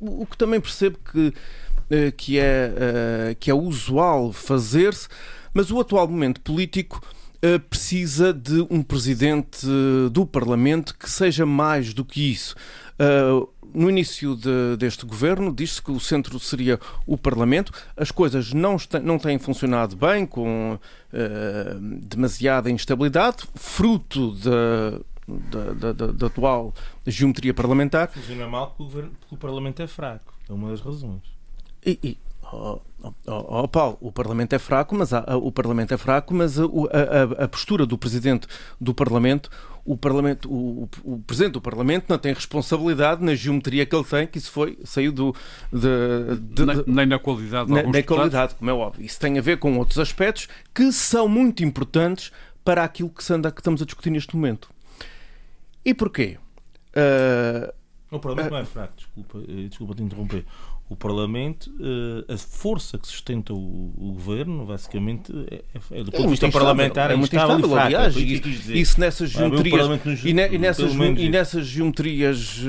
o que também percebo que, uh, que, é, uh, que é usual fazer-se, mas o atual momento político precisa de um presidente do Parlamento que seja mais do que isso. No início de, deste governo, disse que o centro seria o Parlamento. As coisas não, não têm funcionado bem, com uh, demasiada instabilidade, fruto de, da, da, da atual geometria parlamentar. Funciona mal porque o, porque o Parlamento é fraco. É uma das razões. E, e oh, oh, oh, Paulo, o Parlamento é fraco, mas o Parlamento é fraco, mas a, a, a, postura do Presidente do Parlamento, o Parlamento, o, o, Presidente do Parlamento não tem responsabilidade na geometria que ele tem, que isso foi saiu do de, de, nem, nem, na qualidade, na, na qualidade, como é óbvio. Isso tem a ver com outros aspectos que são muito importantes para aquilo que, anda, que estamos a discutir neste momento. E porquê? Uh, o Parlamento uh, não é fraco, desculpa, eh, desculpa te interromper. O Parlamento, uh, a força que sustenta o, o governo, basicamente, é, é, é do ponto de vista parlamentar, é muito instável. instável aliás, isso nessas geometrias, e, ne, e, nessas, e nessas geometrias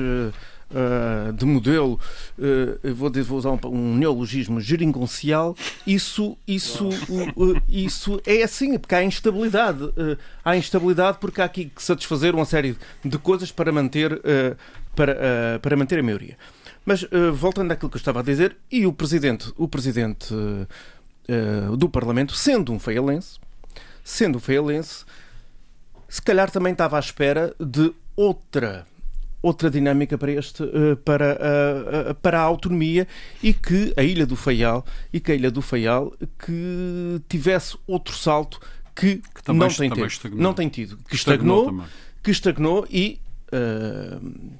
uh, de modelo, uh, vou, vou, usar um, um, neologismo geringoncial, isso, isso, uh, isso é assim, porque há instabilidade. há instabilidade porque há aqui que satisfazer uma série de coisas para manter, para, para manter a maioria. Mas voltando àquilo que eu estava a dizer, e o presidente, o presidente do Parlamento, sendo um feialense, sendo um feialense, se calhar também estava à espera de outra outra dinâmica para este para a, para a autonomia e que a Ilha do Faial e que a Ilha do Faial que tivesse outro salto que, que não tem tido, não tem tido, que estagnou, estagnou que estagnou e uh,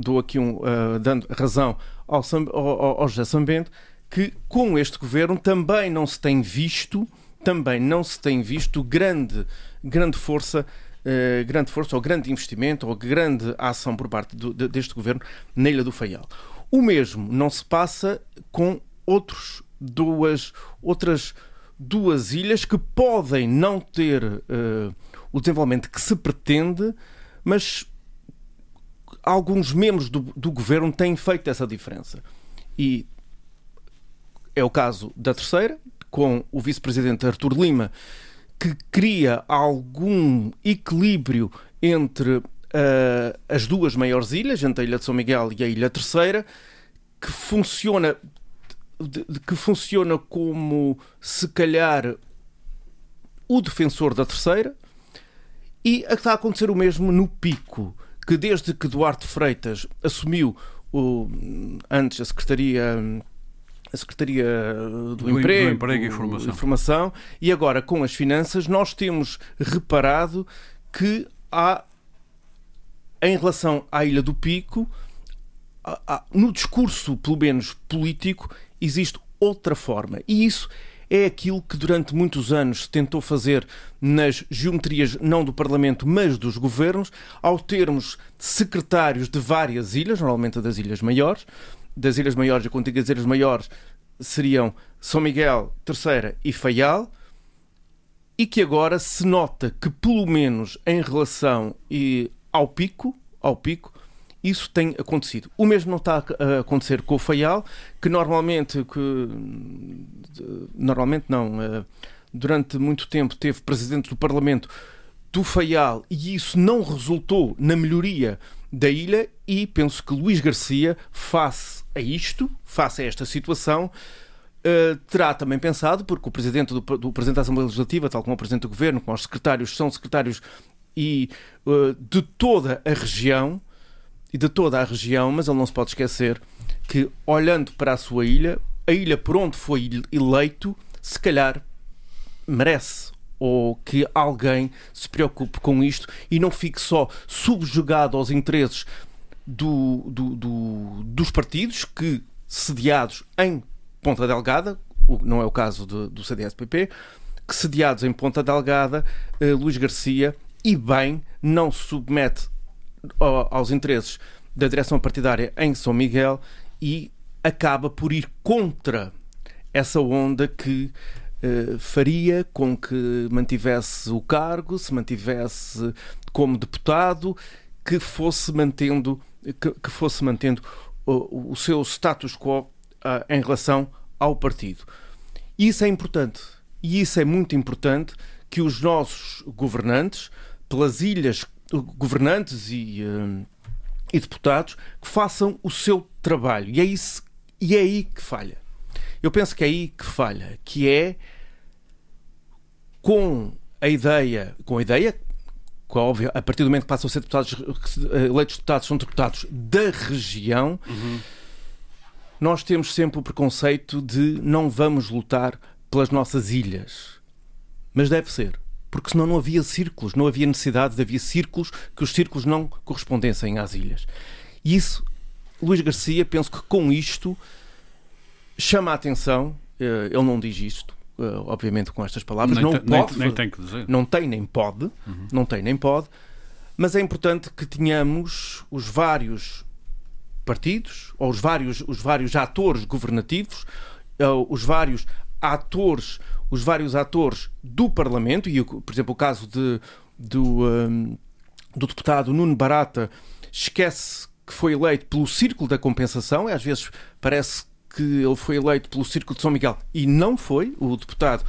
dou aqui um uh, dando razão ao, ao, ao José Sambento que com este governo também não se tem visto também não se tem visto grande grande força eh, grande força, ou grande investimento, ou grande ação por parte do, deste governo na Ilha do Faial. O mesmo não se passa com outros duas, outras duas ilhas que podem não ter uh, o desenvolvimento que se pretende, mas alguns membros do, do governo têm feito essa diferença. E é o caso da terceira, com o vice-presidente Artur Lima, que cria algum equilíbrio entre uh, as duas maiores ilhas, entre a Ilha de São Miguel e a Ilha Terceira, que funciona que funciona como se calhar o defensor da terceira e está a acontecer o mesmo no Pico, que desde que Duarte Freitas assumiu o, antes a Secretaria a Secretaria do, do Emprego, do Emprego e Informação. Informação. E agora, com as finanças, nós temos reparado que há, em relação à Ilha do Pico, há, há, no discurso, pelo menos político, existe outra forma. E isso é aquilo que durante muitos anos se tentou fazer nas geometrias não do Parlamento, mas dos governos, ao termos secretários de várias ilhas, normalmente das ilhas maiores, das Ilhas Maiores, e contigo as Ilhas Maiores seriam São Miguel, Terceira e Faial, e que agora se nota que, pelo menos em relação ao pico, ao pico, isso tem acontecido. O mesmo não está a acontecer com o Faial, que normalmente, que, normalmente não, eh, durante muito tempo teve presidente do Parlamento do Faial e isso não resultou na melhoria da ilha e penso que Luís Garcia, face a isto, face a esta situação, Uh, terá também pensado, porque o Presidente do, do, Presidente da Assembleia Legislativa, tal como o Presidente do Governo, como os secretários, são secretários e uh, de toda a região, e de toda a região, mas ele não se pode esquecer que, olhando para a sua ilha, a ilha por onde foi eleito, se calhar merece ou que alguém se preocupe com isto e não fique só subjugado aos interesses do, do, do, dos partidos que, sediados em Ponta Delgada, não é o caso de, do CDS-PP, que sediados em Ponta Delgada, eh, Luís Garcia, e bem, não se submete aos interesses da direção partidária em São Miguel e acaba por ir contra essa onda que eh, faria com que mantivesse o cargo, se mantivesse como deputado, que fosse mantendo, que, fosse mantendo o, seu status quo uh, em relação ao partido. Isso é importante. E isso é muito importante que os nossos governantes, pelas ilhas, governantes e, uh, e deputados, que façam o seu trabalho. E é, isso, e é aí que falha. Eu penso que é aí que falha, que é com a ideia, com a ideia óbvio, a partir do momento que passam a ser deputados, eleitos deputados, são deputados da região, uhum. nós temos sempre o preconceito de não vamos lutar pelas nossas ilhas. Mas deve ser. Porque senão não havia círculos, não havia necessidade de haver círculos que os círculos não correspondessem às ilhas. E isso, Luís Garcia, penso que com isto chama a atenção, eh, ele não diz isto, eh, obviamente com estas palavras, nem não tem, pode, nem, nem, tem que dizer. Não tem nem pode, uhum. não tem nem pode, mas é importante que tenhamos os vários partidos, ou os vários, os vários atores governativos, eh, os vários atores, os vários atores do Parlamento, e por exemplo o caso de, do, um, do deputado Nuno Barata esquece que foi eleito pelo Círculo da Compensação, e às vezes parece que ele foi eleito pelo Círculo de São Miguel, e não foi, o deputado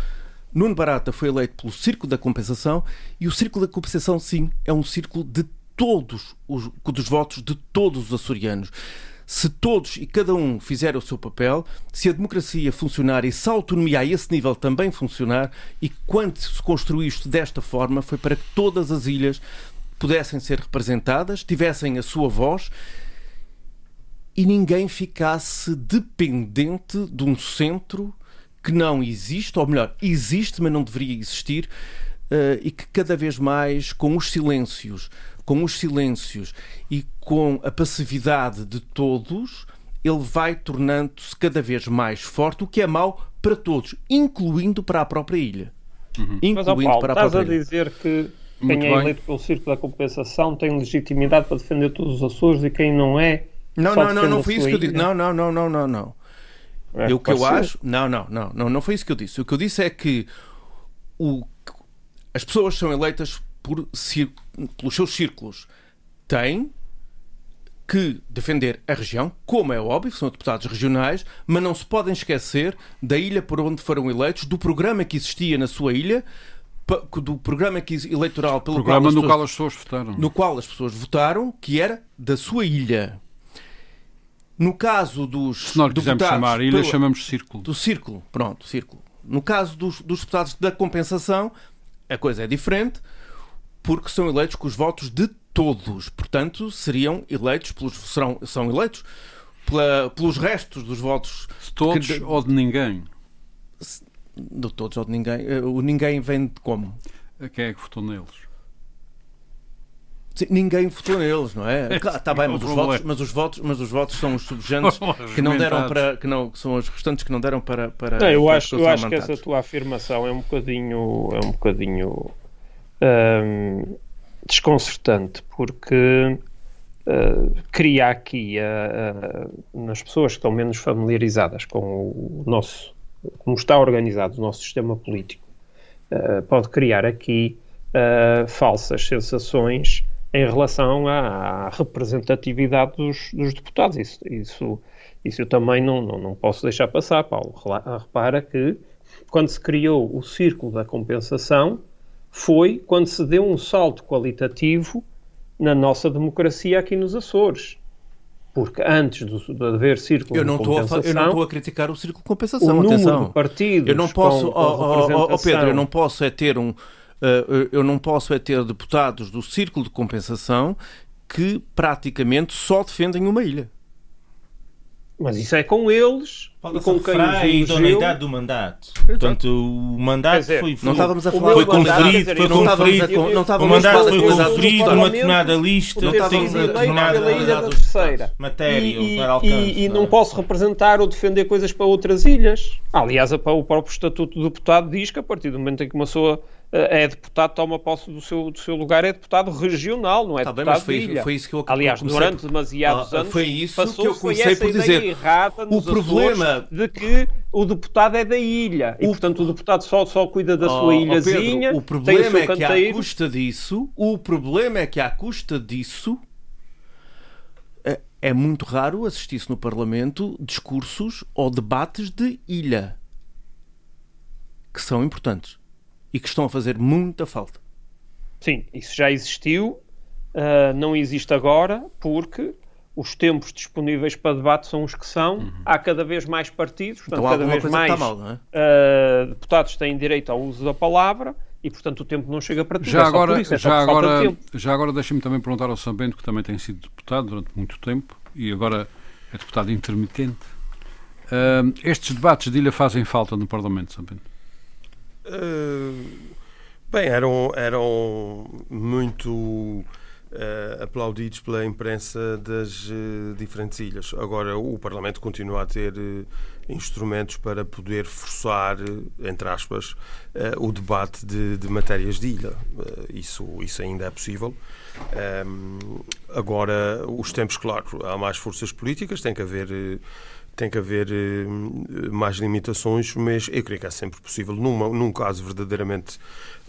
Nuno Barata foi eleito pelo Círculo da Compensação, e o Círculo da Compensação, sim, é um círculo de todos os dos votos de todos os açorianos se todos e cada um fizer o seu papel, se a democracia funcionar e se a autonomia a esse nível também funcionar, e quando se construiu isto desta forma, foi para que todas as ilhas pudessem ser representadas, tivessem a sua voz e ninguém ficasse dependente de um centro que não existe, ou melhor, existe, mas não deveria existir, uh, e que cada vez mais, com os silêncios, com os silêncios e com a passividade de todos, ele vai tornando-se cada vez mais forte, o que é mau para todos, incluindo para a própria ilha. Uhum. Incluindo Mas, Paulo, para a estás a dizer que quem Muito é bem. eleito pelo Círculo da Compensação tem legitimidade para defender todos os Açores e quem não é. Não, não, não, não foi isso que eu disse. Não, não, não, não, não, não. É, o que eu ser. acho. Não, não, não, não, não foi isso que eu disse. O que eu disse é que o, as pessoas são eleitas por, pelos seus círculos, têm que defender a região, como é óbvio, são deputados regionais, mas não se podem esquecer da ilha por onde foram eleitos, do programa que existia na sua ilha, do programa eleitoral pelo programa qual no pessoas, qual as pessoas votaram. No qual as pessoas votaram, que era da sua ilha. No caso dos Se nós quisermos chamar ilha, pelo, chamamos círculo. Do círculo, pronto, círculo. No caso dos, dos deputados da compensação, a coisa é diferente porque são eleitos com os votos de todos. Portanto, seriam eleitos pelos serão são eleitos pela, pelos restos dos votos de todos que, ou de ninguém. De todos ou de ninguém. Eh, o ninguém vem de como? Quem é que votou neles? Sim, ninguém votou neles, não é? Está bem, mas os, votos, mas, os votos, mas os votos são os subjantes que não deram para. que não São os restantes que não deram para. para não, eu para acho, eu acho que essa tua afirmação é um bocadinho. É um bocadinho um, desconcertante, porque uh, cria aqui uh, uh, nas pessoas que estão menos familiarizadas com o nosso, como está organizado o nosso sistema político, pode criar aqui falsas sensações em relação à, à representatividade dos, dos, deputados. Isso, isso, isso eu também não, não, não posso deixar passar, Paulo. Repara que quando se criou o círculo da compensação, foi quando se deu um salto qualitativo na nossa democracia aqui nos Açores. Porque antes de, de haver círculo eu não de compensação... A, eu não estou a criticar o círculo de compensação, o número atenção. de partidos eu não posso, com, com oh, oh, Pedro, eu não posso é ter um... Uh, eu não posso é ter deputados do círculo de compensação que praticamente só defendem uma ilha. Mas isso é com eles Pode e com quem os elegeu. idade do mandato. Portanto, o mandato dizer, foi, não estávamos a falar foi conferido, foi conferido, não estávamos o mandato foi conferido numa determinada lista, tem uma determinada matéria e, para alcance. E, e não posso representar ou defender coisas para outras ilhas. Aliás, o próprio Estatuto do Deputado diz que a partir do momento em que uma pessoa é deputado, toma posse do seu, do seu lugar, é deputado regional, não é tá deputado bem, foi, ilha. Foi isso que eu Aliás, durante por... demasiados ah, anos foi isso que eu comecei por dizer. Errada o problema de que o deputado é da ilha e, portanto, o deputado só, só cuida da sua oh, ilhazinha. Pedro, o problema o é que à custa disso, o problema é que à custa disso é, é muito raro assistir-se no Parlamento discursos ou debates de ilha que são importantes e que estão a fazer muita falta. Sim, isso já existiu, uh, não existe agora, porque os tempos disponíveis para debate são os que são. Uhum. Há cada vez mais partidos, portanto, então, cada vez mais mal, é? uh, deputados têm direito ao uso da palavra e, portanto, o tempo não chega para tudo. Já é agora, isso, é já agora, já agora deixa-me também perguntar ao Sambento, que também tem sido deputado durante muito tempo e agora é deputado intermitente. Uh, estes debates de ilha fazem falta no Parlamento, Sambento? Uh, bem, eram, eram muito uh, aplaudidos pela imprensa das uh, diferentes ilhas. Agora, o Parlamento continua a ter instrumentos para poder forçar, entre aspas, o debate de, de, matérias de ilha. isso, isso ainda é possível. Um, agora, os tempos, claro, há mais forças políticas, tem que haver tem que haver uh, mais limitações, mas eu creio que é sempre possível. Numa, num caso verdadeiramente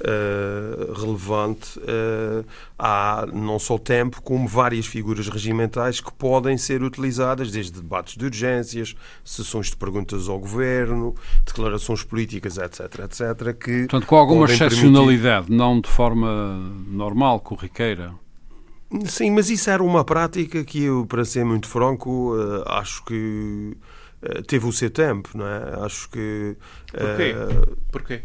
uh, relevante, uh, há não só tempo, como várias figuras regimentais que podem ser utilizadas, desde debates de urgências, sessões de perguntas ao governo, declarações políticas, etc. etc. Que Portanto, com alguma excepcionalidade, permitir... não de forma normal, corriqueira. Sim, mas isso era uma prática que eu, para ser muito franco, uh, acho que uh, teve o seu tempo, não é? Acho que. Porquê? Porquê?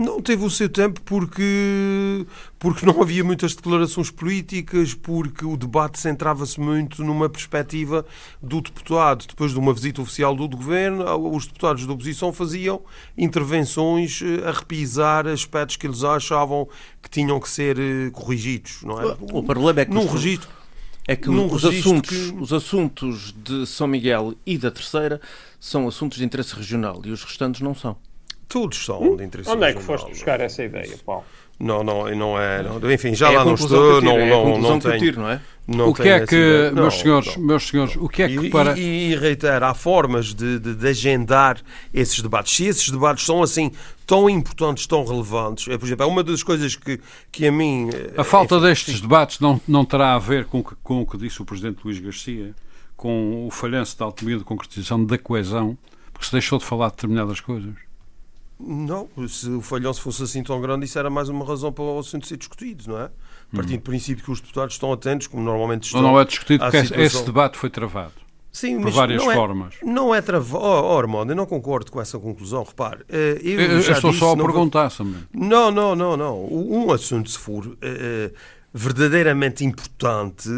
Não teve o seu tempo porque, porque não havia muitas declarações políticas, porque o debate centrava-se muito numa perspectiva do deputado. Depois de uma visita oficial do governo, os deputados da oposição faziam intervenções eh, a repisar aspectos que eles achavam que tinham que ser eh, corrigidos. Não é? O problema é que num registro é que os assuntos, que... os assuntos de São Miguel e da Terceira são assuntos de interesse regional e os restantes não são. Todos são de interesse Onde é que foste buscar essa ideia, Paulo? Não, não, não é. Não, enfim, já é lá não estou, não, é não, não tem. Tiro, não é? Não o que é que, meus senhores, não. meus senhores, o que é que para. E, e, reitero, há formas de, de, de, agendar esses debates. Se esses debates são assim tão importantes, tão relevantes, é, por exemplo, é uma das coisas que, que a mim. A falta enfim, destes sim. debates não, não terá a ver com, com o que disse o Presidente Luís Garcia, com o falhanço da autonomia de concretização da coesão, porque se deixou de falar de determinadas coisas. Não, se o falhanço fosse assim tão grande, isso era mais uma razão para o assunto ser discutido, não é? Partindo do princípio que os deputados estão atentos, como normalmente estão. Não, não é discutido porque situação... esse debate foi travado. Sim, por várias não é, formas. Não é travado. Oh, Armando, eu não concordo com essa conclusão. Repare, eh, eu, eu, eu estou disse, só a perguntar também. Não, não, não, não. Um assunto, se for uh, verdadeiramente importante,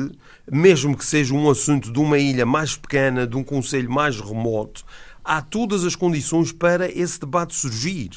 mesmo que seja um assunto de uma ilha mais pequena, de um conselho mais remoto, há todas as condições para esse debate surgir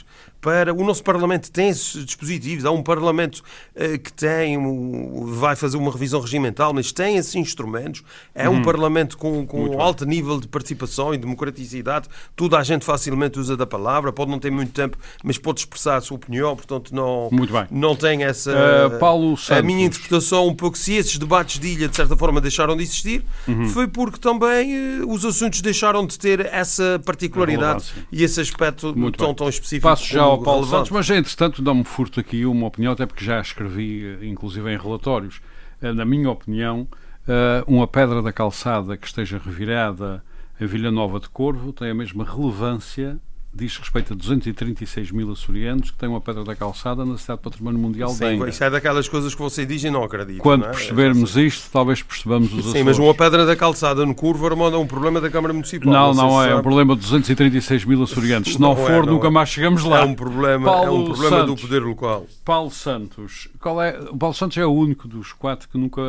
para. O nosso Parlamento tem esses dispositivos. Há um Parlamento uh, que tem, um, vai fazer uma revisão regimental, mas tem esses instrumentos. É um uhum. Parlamento com, com alto nível de participação e democraticidade. Toda a gente facilmente usa da palavra, pode não ter muito tempo, mas pode expressar a sua opinião, portanto não, não tem essa. Uh, Paulo Santos. A minha interpretação, um pouco, se esses debates de ilha, de certa forma, deixaram de existir, uhum. foi porque também uh, os assuntos deixaram de ter essa particularidade e esse aspecto muito tão, tão específico. Passo já ao Paulo Santos, mas entretanto dá-me furto aqui uma opinião, até porque já escrevi, inclusive em relatórios. Eh, na minha opinião, eh, uma pedra da calçada que esteja revirada em Vila Nova de Corvo tem a mesma relevância diz respeito a 236 mil açorianos que têm uma pedra da calçada na cidade Património Mundial Sim, de Enga. Isso é daquelas coisas que você diz e não acredita. Quando não é? percebermos é isto, talvez percebamos os Sim, mas uma pedra da calçada no curvo é um problema da Câmara Municipal. Não, não, não é. É um problema de 236 mil açorianos. Se não, não for, é, não nunca é. mais chegamos lá. É um problema, Paulo é um problema Santos, do poder local. Paulo Santos. Qual é? O Paulo Santos é o único dos quatro que nunca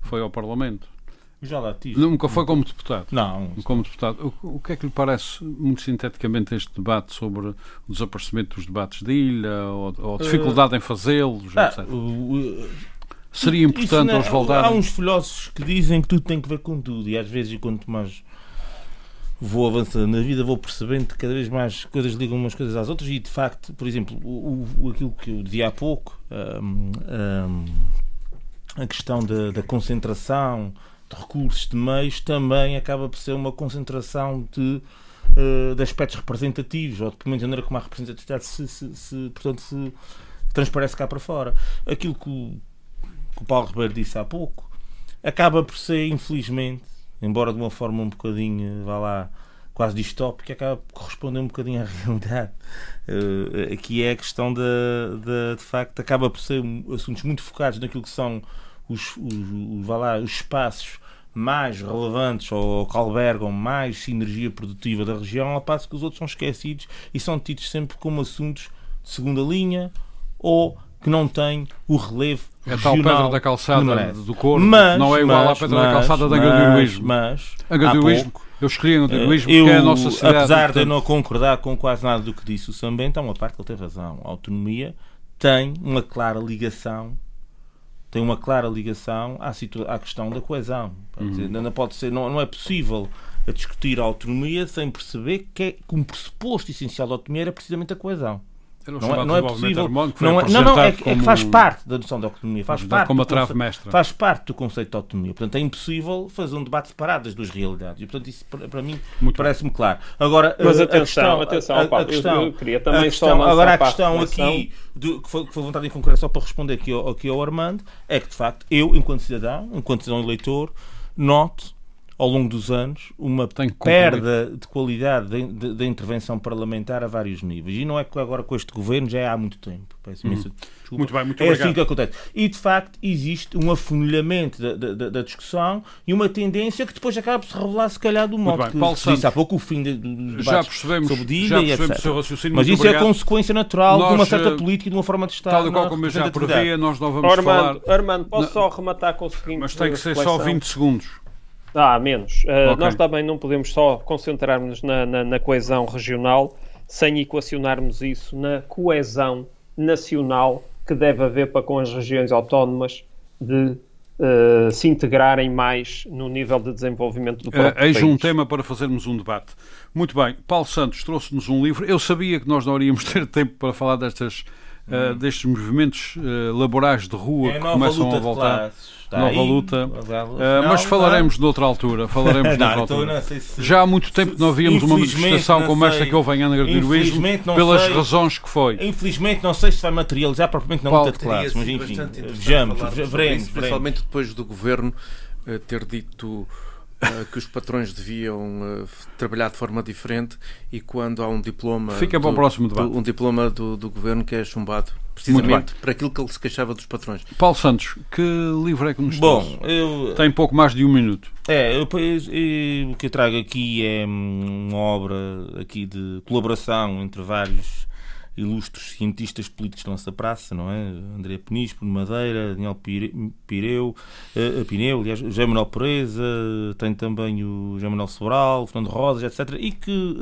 foi ao Parlamento. Já lá tive. Nunca foi como deputado? Não. Como deputado. O, o, que é que lhe parece, muito sinteticamente, este debate sobre o desaparecimento dos debates de ilha ou, ou a dificuldade uh, em fazê-los, ah, etc? Uh, Seria importante não, eles voltarem... Há uns filósofos que dizem que tudo tem que ver com tudo e às vezes, quanto mais vou avançando na vida, vou percebendo que cada vez mais coisas ligam umas coisas às outras e, de facto, por exemplo, o, o aquilo que eu dizia há pouco, um, um, a questão da, da concentração de recursos, de meios, também acaba por ser uma concentração de, uh, de aspectos representativos, ou de a maneira como a representatividade se, se, se, portanto, se transparece cá para fora. Aquilo que o, que o Paulo Ribeiro disse há pouco acaba por ser, infelizmente, embora de uma forma um bocadinho, vá lá, quase distópica, acaba por corresponder um bocadinho à realidade. Aqui é a questão da, de, de facto, acaba por ser assuntos muito focados naquilo que são os, os, os, lá, os espaços mais relevantes ou que albergam mais sinergia produtiva da região, ao passo que os outros são esquecidos e são tidos sempre como assuntos de segunda linha ou que não tem o relevo é tal pedra da calçada do corpo, mas, não é igual mas, à pedra mas, da calçada da mas, Agaduilismo. Mas, Agaduilismo, eu escolhi Agaduilismo eu, porque é a nossa cidade. Apesar portanto... de eu não concordar com quase nada do que disse o Sambento, há uma parte que ele tem razão. A autonomia tem uma clara ligação tem uma clara ligação à, à questão da coesão. Uhum. Dizer, não, pode ser, não, não é possível discutir a autonomia sem perceber que, é, que um pressuposto essencial da autonomia era precisamente a coesão. Não, não, é, não é possível. Não, é, não, não, é, é, que faz parte da noção da autonomia. Faz parte, como a trave mestra. faz parte do conceito de autonomia. Portanto, é impossível fazer um debate separado das duas realidades. E, portanto, isso para, mim parece-me claro. Agora, Mas a, atenção, questão, atenção, a, Paulo, a questão, eu queria também a questão, só agora a questão a aqui, do, que, foi, que foi vontade em concreto, só para responder aqui ao, aqui ao Armando, é que, de facto, eu, enquanto cidadão, enquanto cidadão eleitor, noto ao longo dos anos, uma perda de qualidade da intervenção parlamentar a vários níveis. E não é que agora com este governo, já é há muito tempo. Peço uhum. Muito bem, muito é obrigado. assim que acontece. E, de facto, existe um afunilhamento da, da, da, discussão e uma tendência que depois acaba por se revelar, se calhar, do modo que Paulo disse há pouco o fim debate já percebemos, sobre já e percebemos etc. o seu raciocínio. Mas isso obrigado. é consequência natural Nós, de uma certa eh, política e de uma forma de estar Tal e qual na como eu já previa, nós não vamos Armando, falar... Armando, posso Não. só rematar com o seguinte Mas tem que ser só 20 segundos. Ah, menos. Uh, Ok. Nós também não podemos só concentrar-nos na, na- na coesão regional sem equacionarmos isso na coesão nacional que deve haver para com as regiões autónomas de uh, se integrarem mais no nível de desenvolvimento do próprio Uh, eis um tema para fazermos um debate. Muito bem, Paulo Santos trouxe-nos um livro. Eu sabia que nós não iríamos ter tempo para falar destas, uh, destes movimentos uh, laborais de rua É a que começam a de voltar. Está Nova aí. luta. Uh, mas falaremos noutra altura. Falaremos Não, noutra então altura. não sei se- Já há muito tempo não havíamos uma manifestação como esta que houve em Angra do Heroísmo, Infelizmente, não pelas sei. razões que foi. Infelizmente, não sei se vai materializar propriamente na Paulo, luta de classes, mas enfim, vejamos, veremos. Principalmente depois do governo eh, ter dito que os patrões deviam eh, trabalhar de forma diferente e quando há um diploma. Fica para o do- próximo do- debate. um diploma do, do governo que é chumbado, precisamente para aquilo que ele se queixava dos patrões. Paulo Santos, que livro é que nos Bom, eu, Tem pouco mais de um minuto. é, eu, eu- o que eu trago aqui é hum, uma obra aqui de colaboração entre vários ilustres cientistas políticos da nossa praça, não é? André Peniche, Bruno Madeira, Daniel Pire- Pireu, eh, Pineu, aliás, José Manuel Pereza, tem também o José Manuel Sobral, Fernando Rosas, etc. E que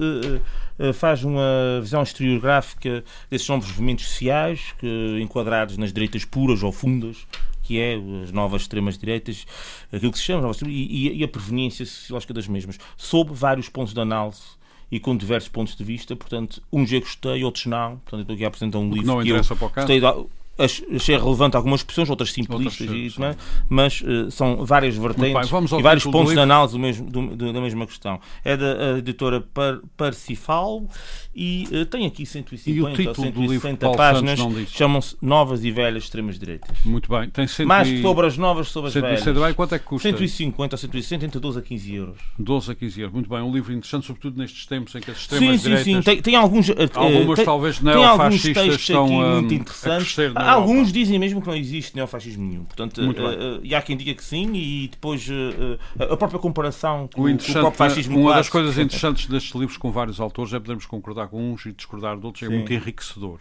eh, eh, faz uma visão historiográfica desses novos movimentos sociais, que, enquadrados nas direitas puras ou fundas, que é as novas extremas-direitas, aquilo que se chama, e- e a proveniência sociológica das mesmas, sob vários pontos de análise e com diversos pontos de vista, portanto, uns eu gostei, outros não. Portanto, eu estou aqui a apresentar um livro não que eu interessa para o caso. gostei de- achei relevante a algumas pessoas, outras simplistas, Outras, e, sim. é? mas eh, são várias vertentes bem, e vários pontos de livro. análise do mesmo, do- do- da mesma questão. É da a editora Par, Parsifal e eh, tem aqui 150 E o ou título do livro, 160 Paulo páginas, chamam-se Novas e Velhas Extremas-Direitas. Muito bem. Tem 100 Mais sobre as novas, sobre as 160 velhas. bem, quanto é que custa? 150 ou 160, entre 12 a 15 euros. 12 a 15 euros. Muito bem, um livro interessante, sobretudo nestes tempos em que as Sim, extremas sim, direitas, sim. Tem, tem alguns. eh, algumas tem, talvez tem alguns neofascistas textos estão aqui a, muito a interessantes. crescer na Alguns Europa. dizem mesmo que não existe neofascismo nenhum. Portanto, eh, e há quem diga que sim, e depois eh, a própria comparação com, O com o próprio fascismo uma das clássico. coisas interessantes destes livros com vários autores é podermos concordar com uns e discordar de outros, é Sim. muito enriquecedor.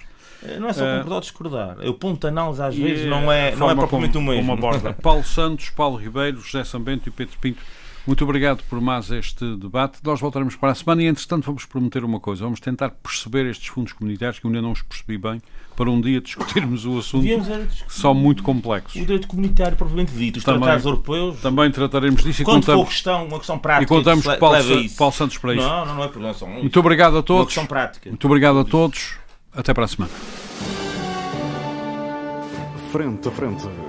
Não é só concordar ou discordar. É o ponto de análise às E vezes não é, não é propriamente como, o mesmo. como aborda. Paulo Santos, Paulo Ribeiro, José Sambento e Pedro Pinto, muito obrigado por mais este debate. Nós voltaremos para a semana e, entretanto, vamos prometer uma coisa. Vamos tentar perceber estes fundos comunitários, que eu ainda não os percebi bem, para um dia discutirmos o assunto, que discutir são muito complexos. o direito comunitário propriamente dito, os Também. tratados europeus. Também trataremos disso e Quando for contamos, questão, uma questão prática. e contamos que com Paulo, isso. Paulo Santos para isso. Não, não, não é problema. São Muito obrigado a Uma todos. questão prática. Muito obrigado a todos. Até para a semana. Frente a frente.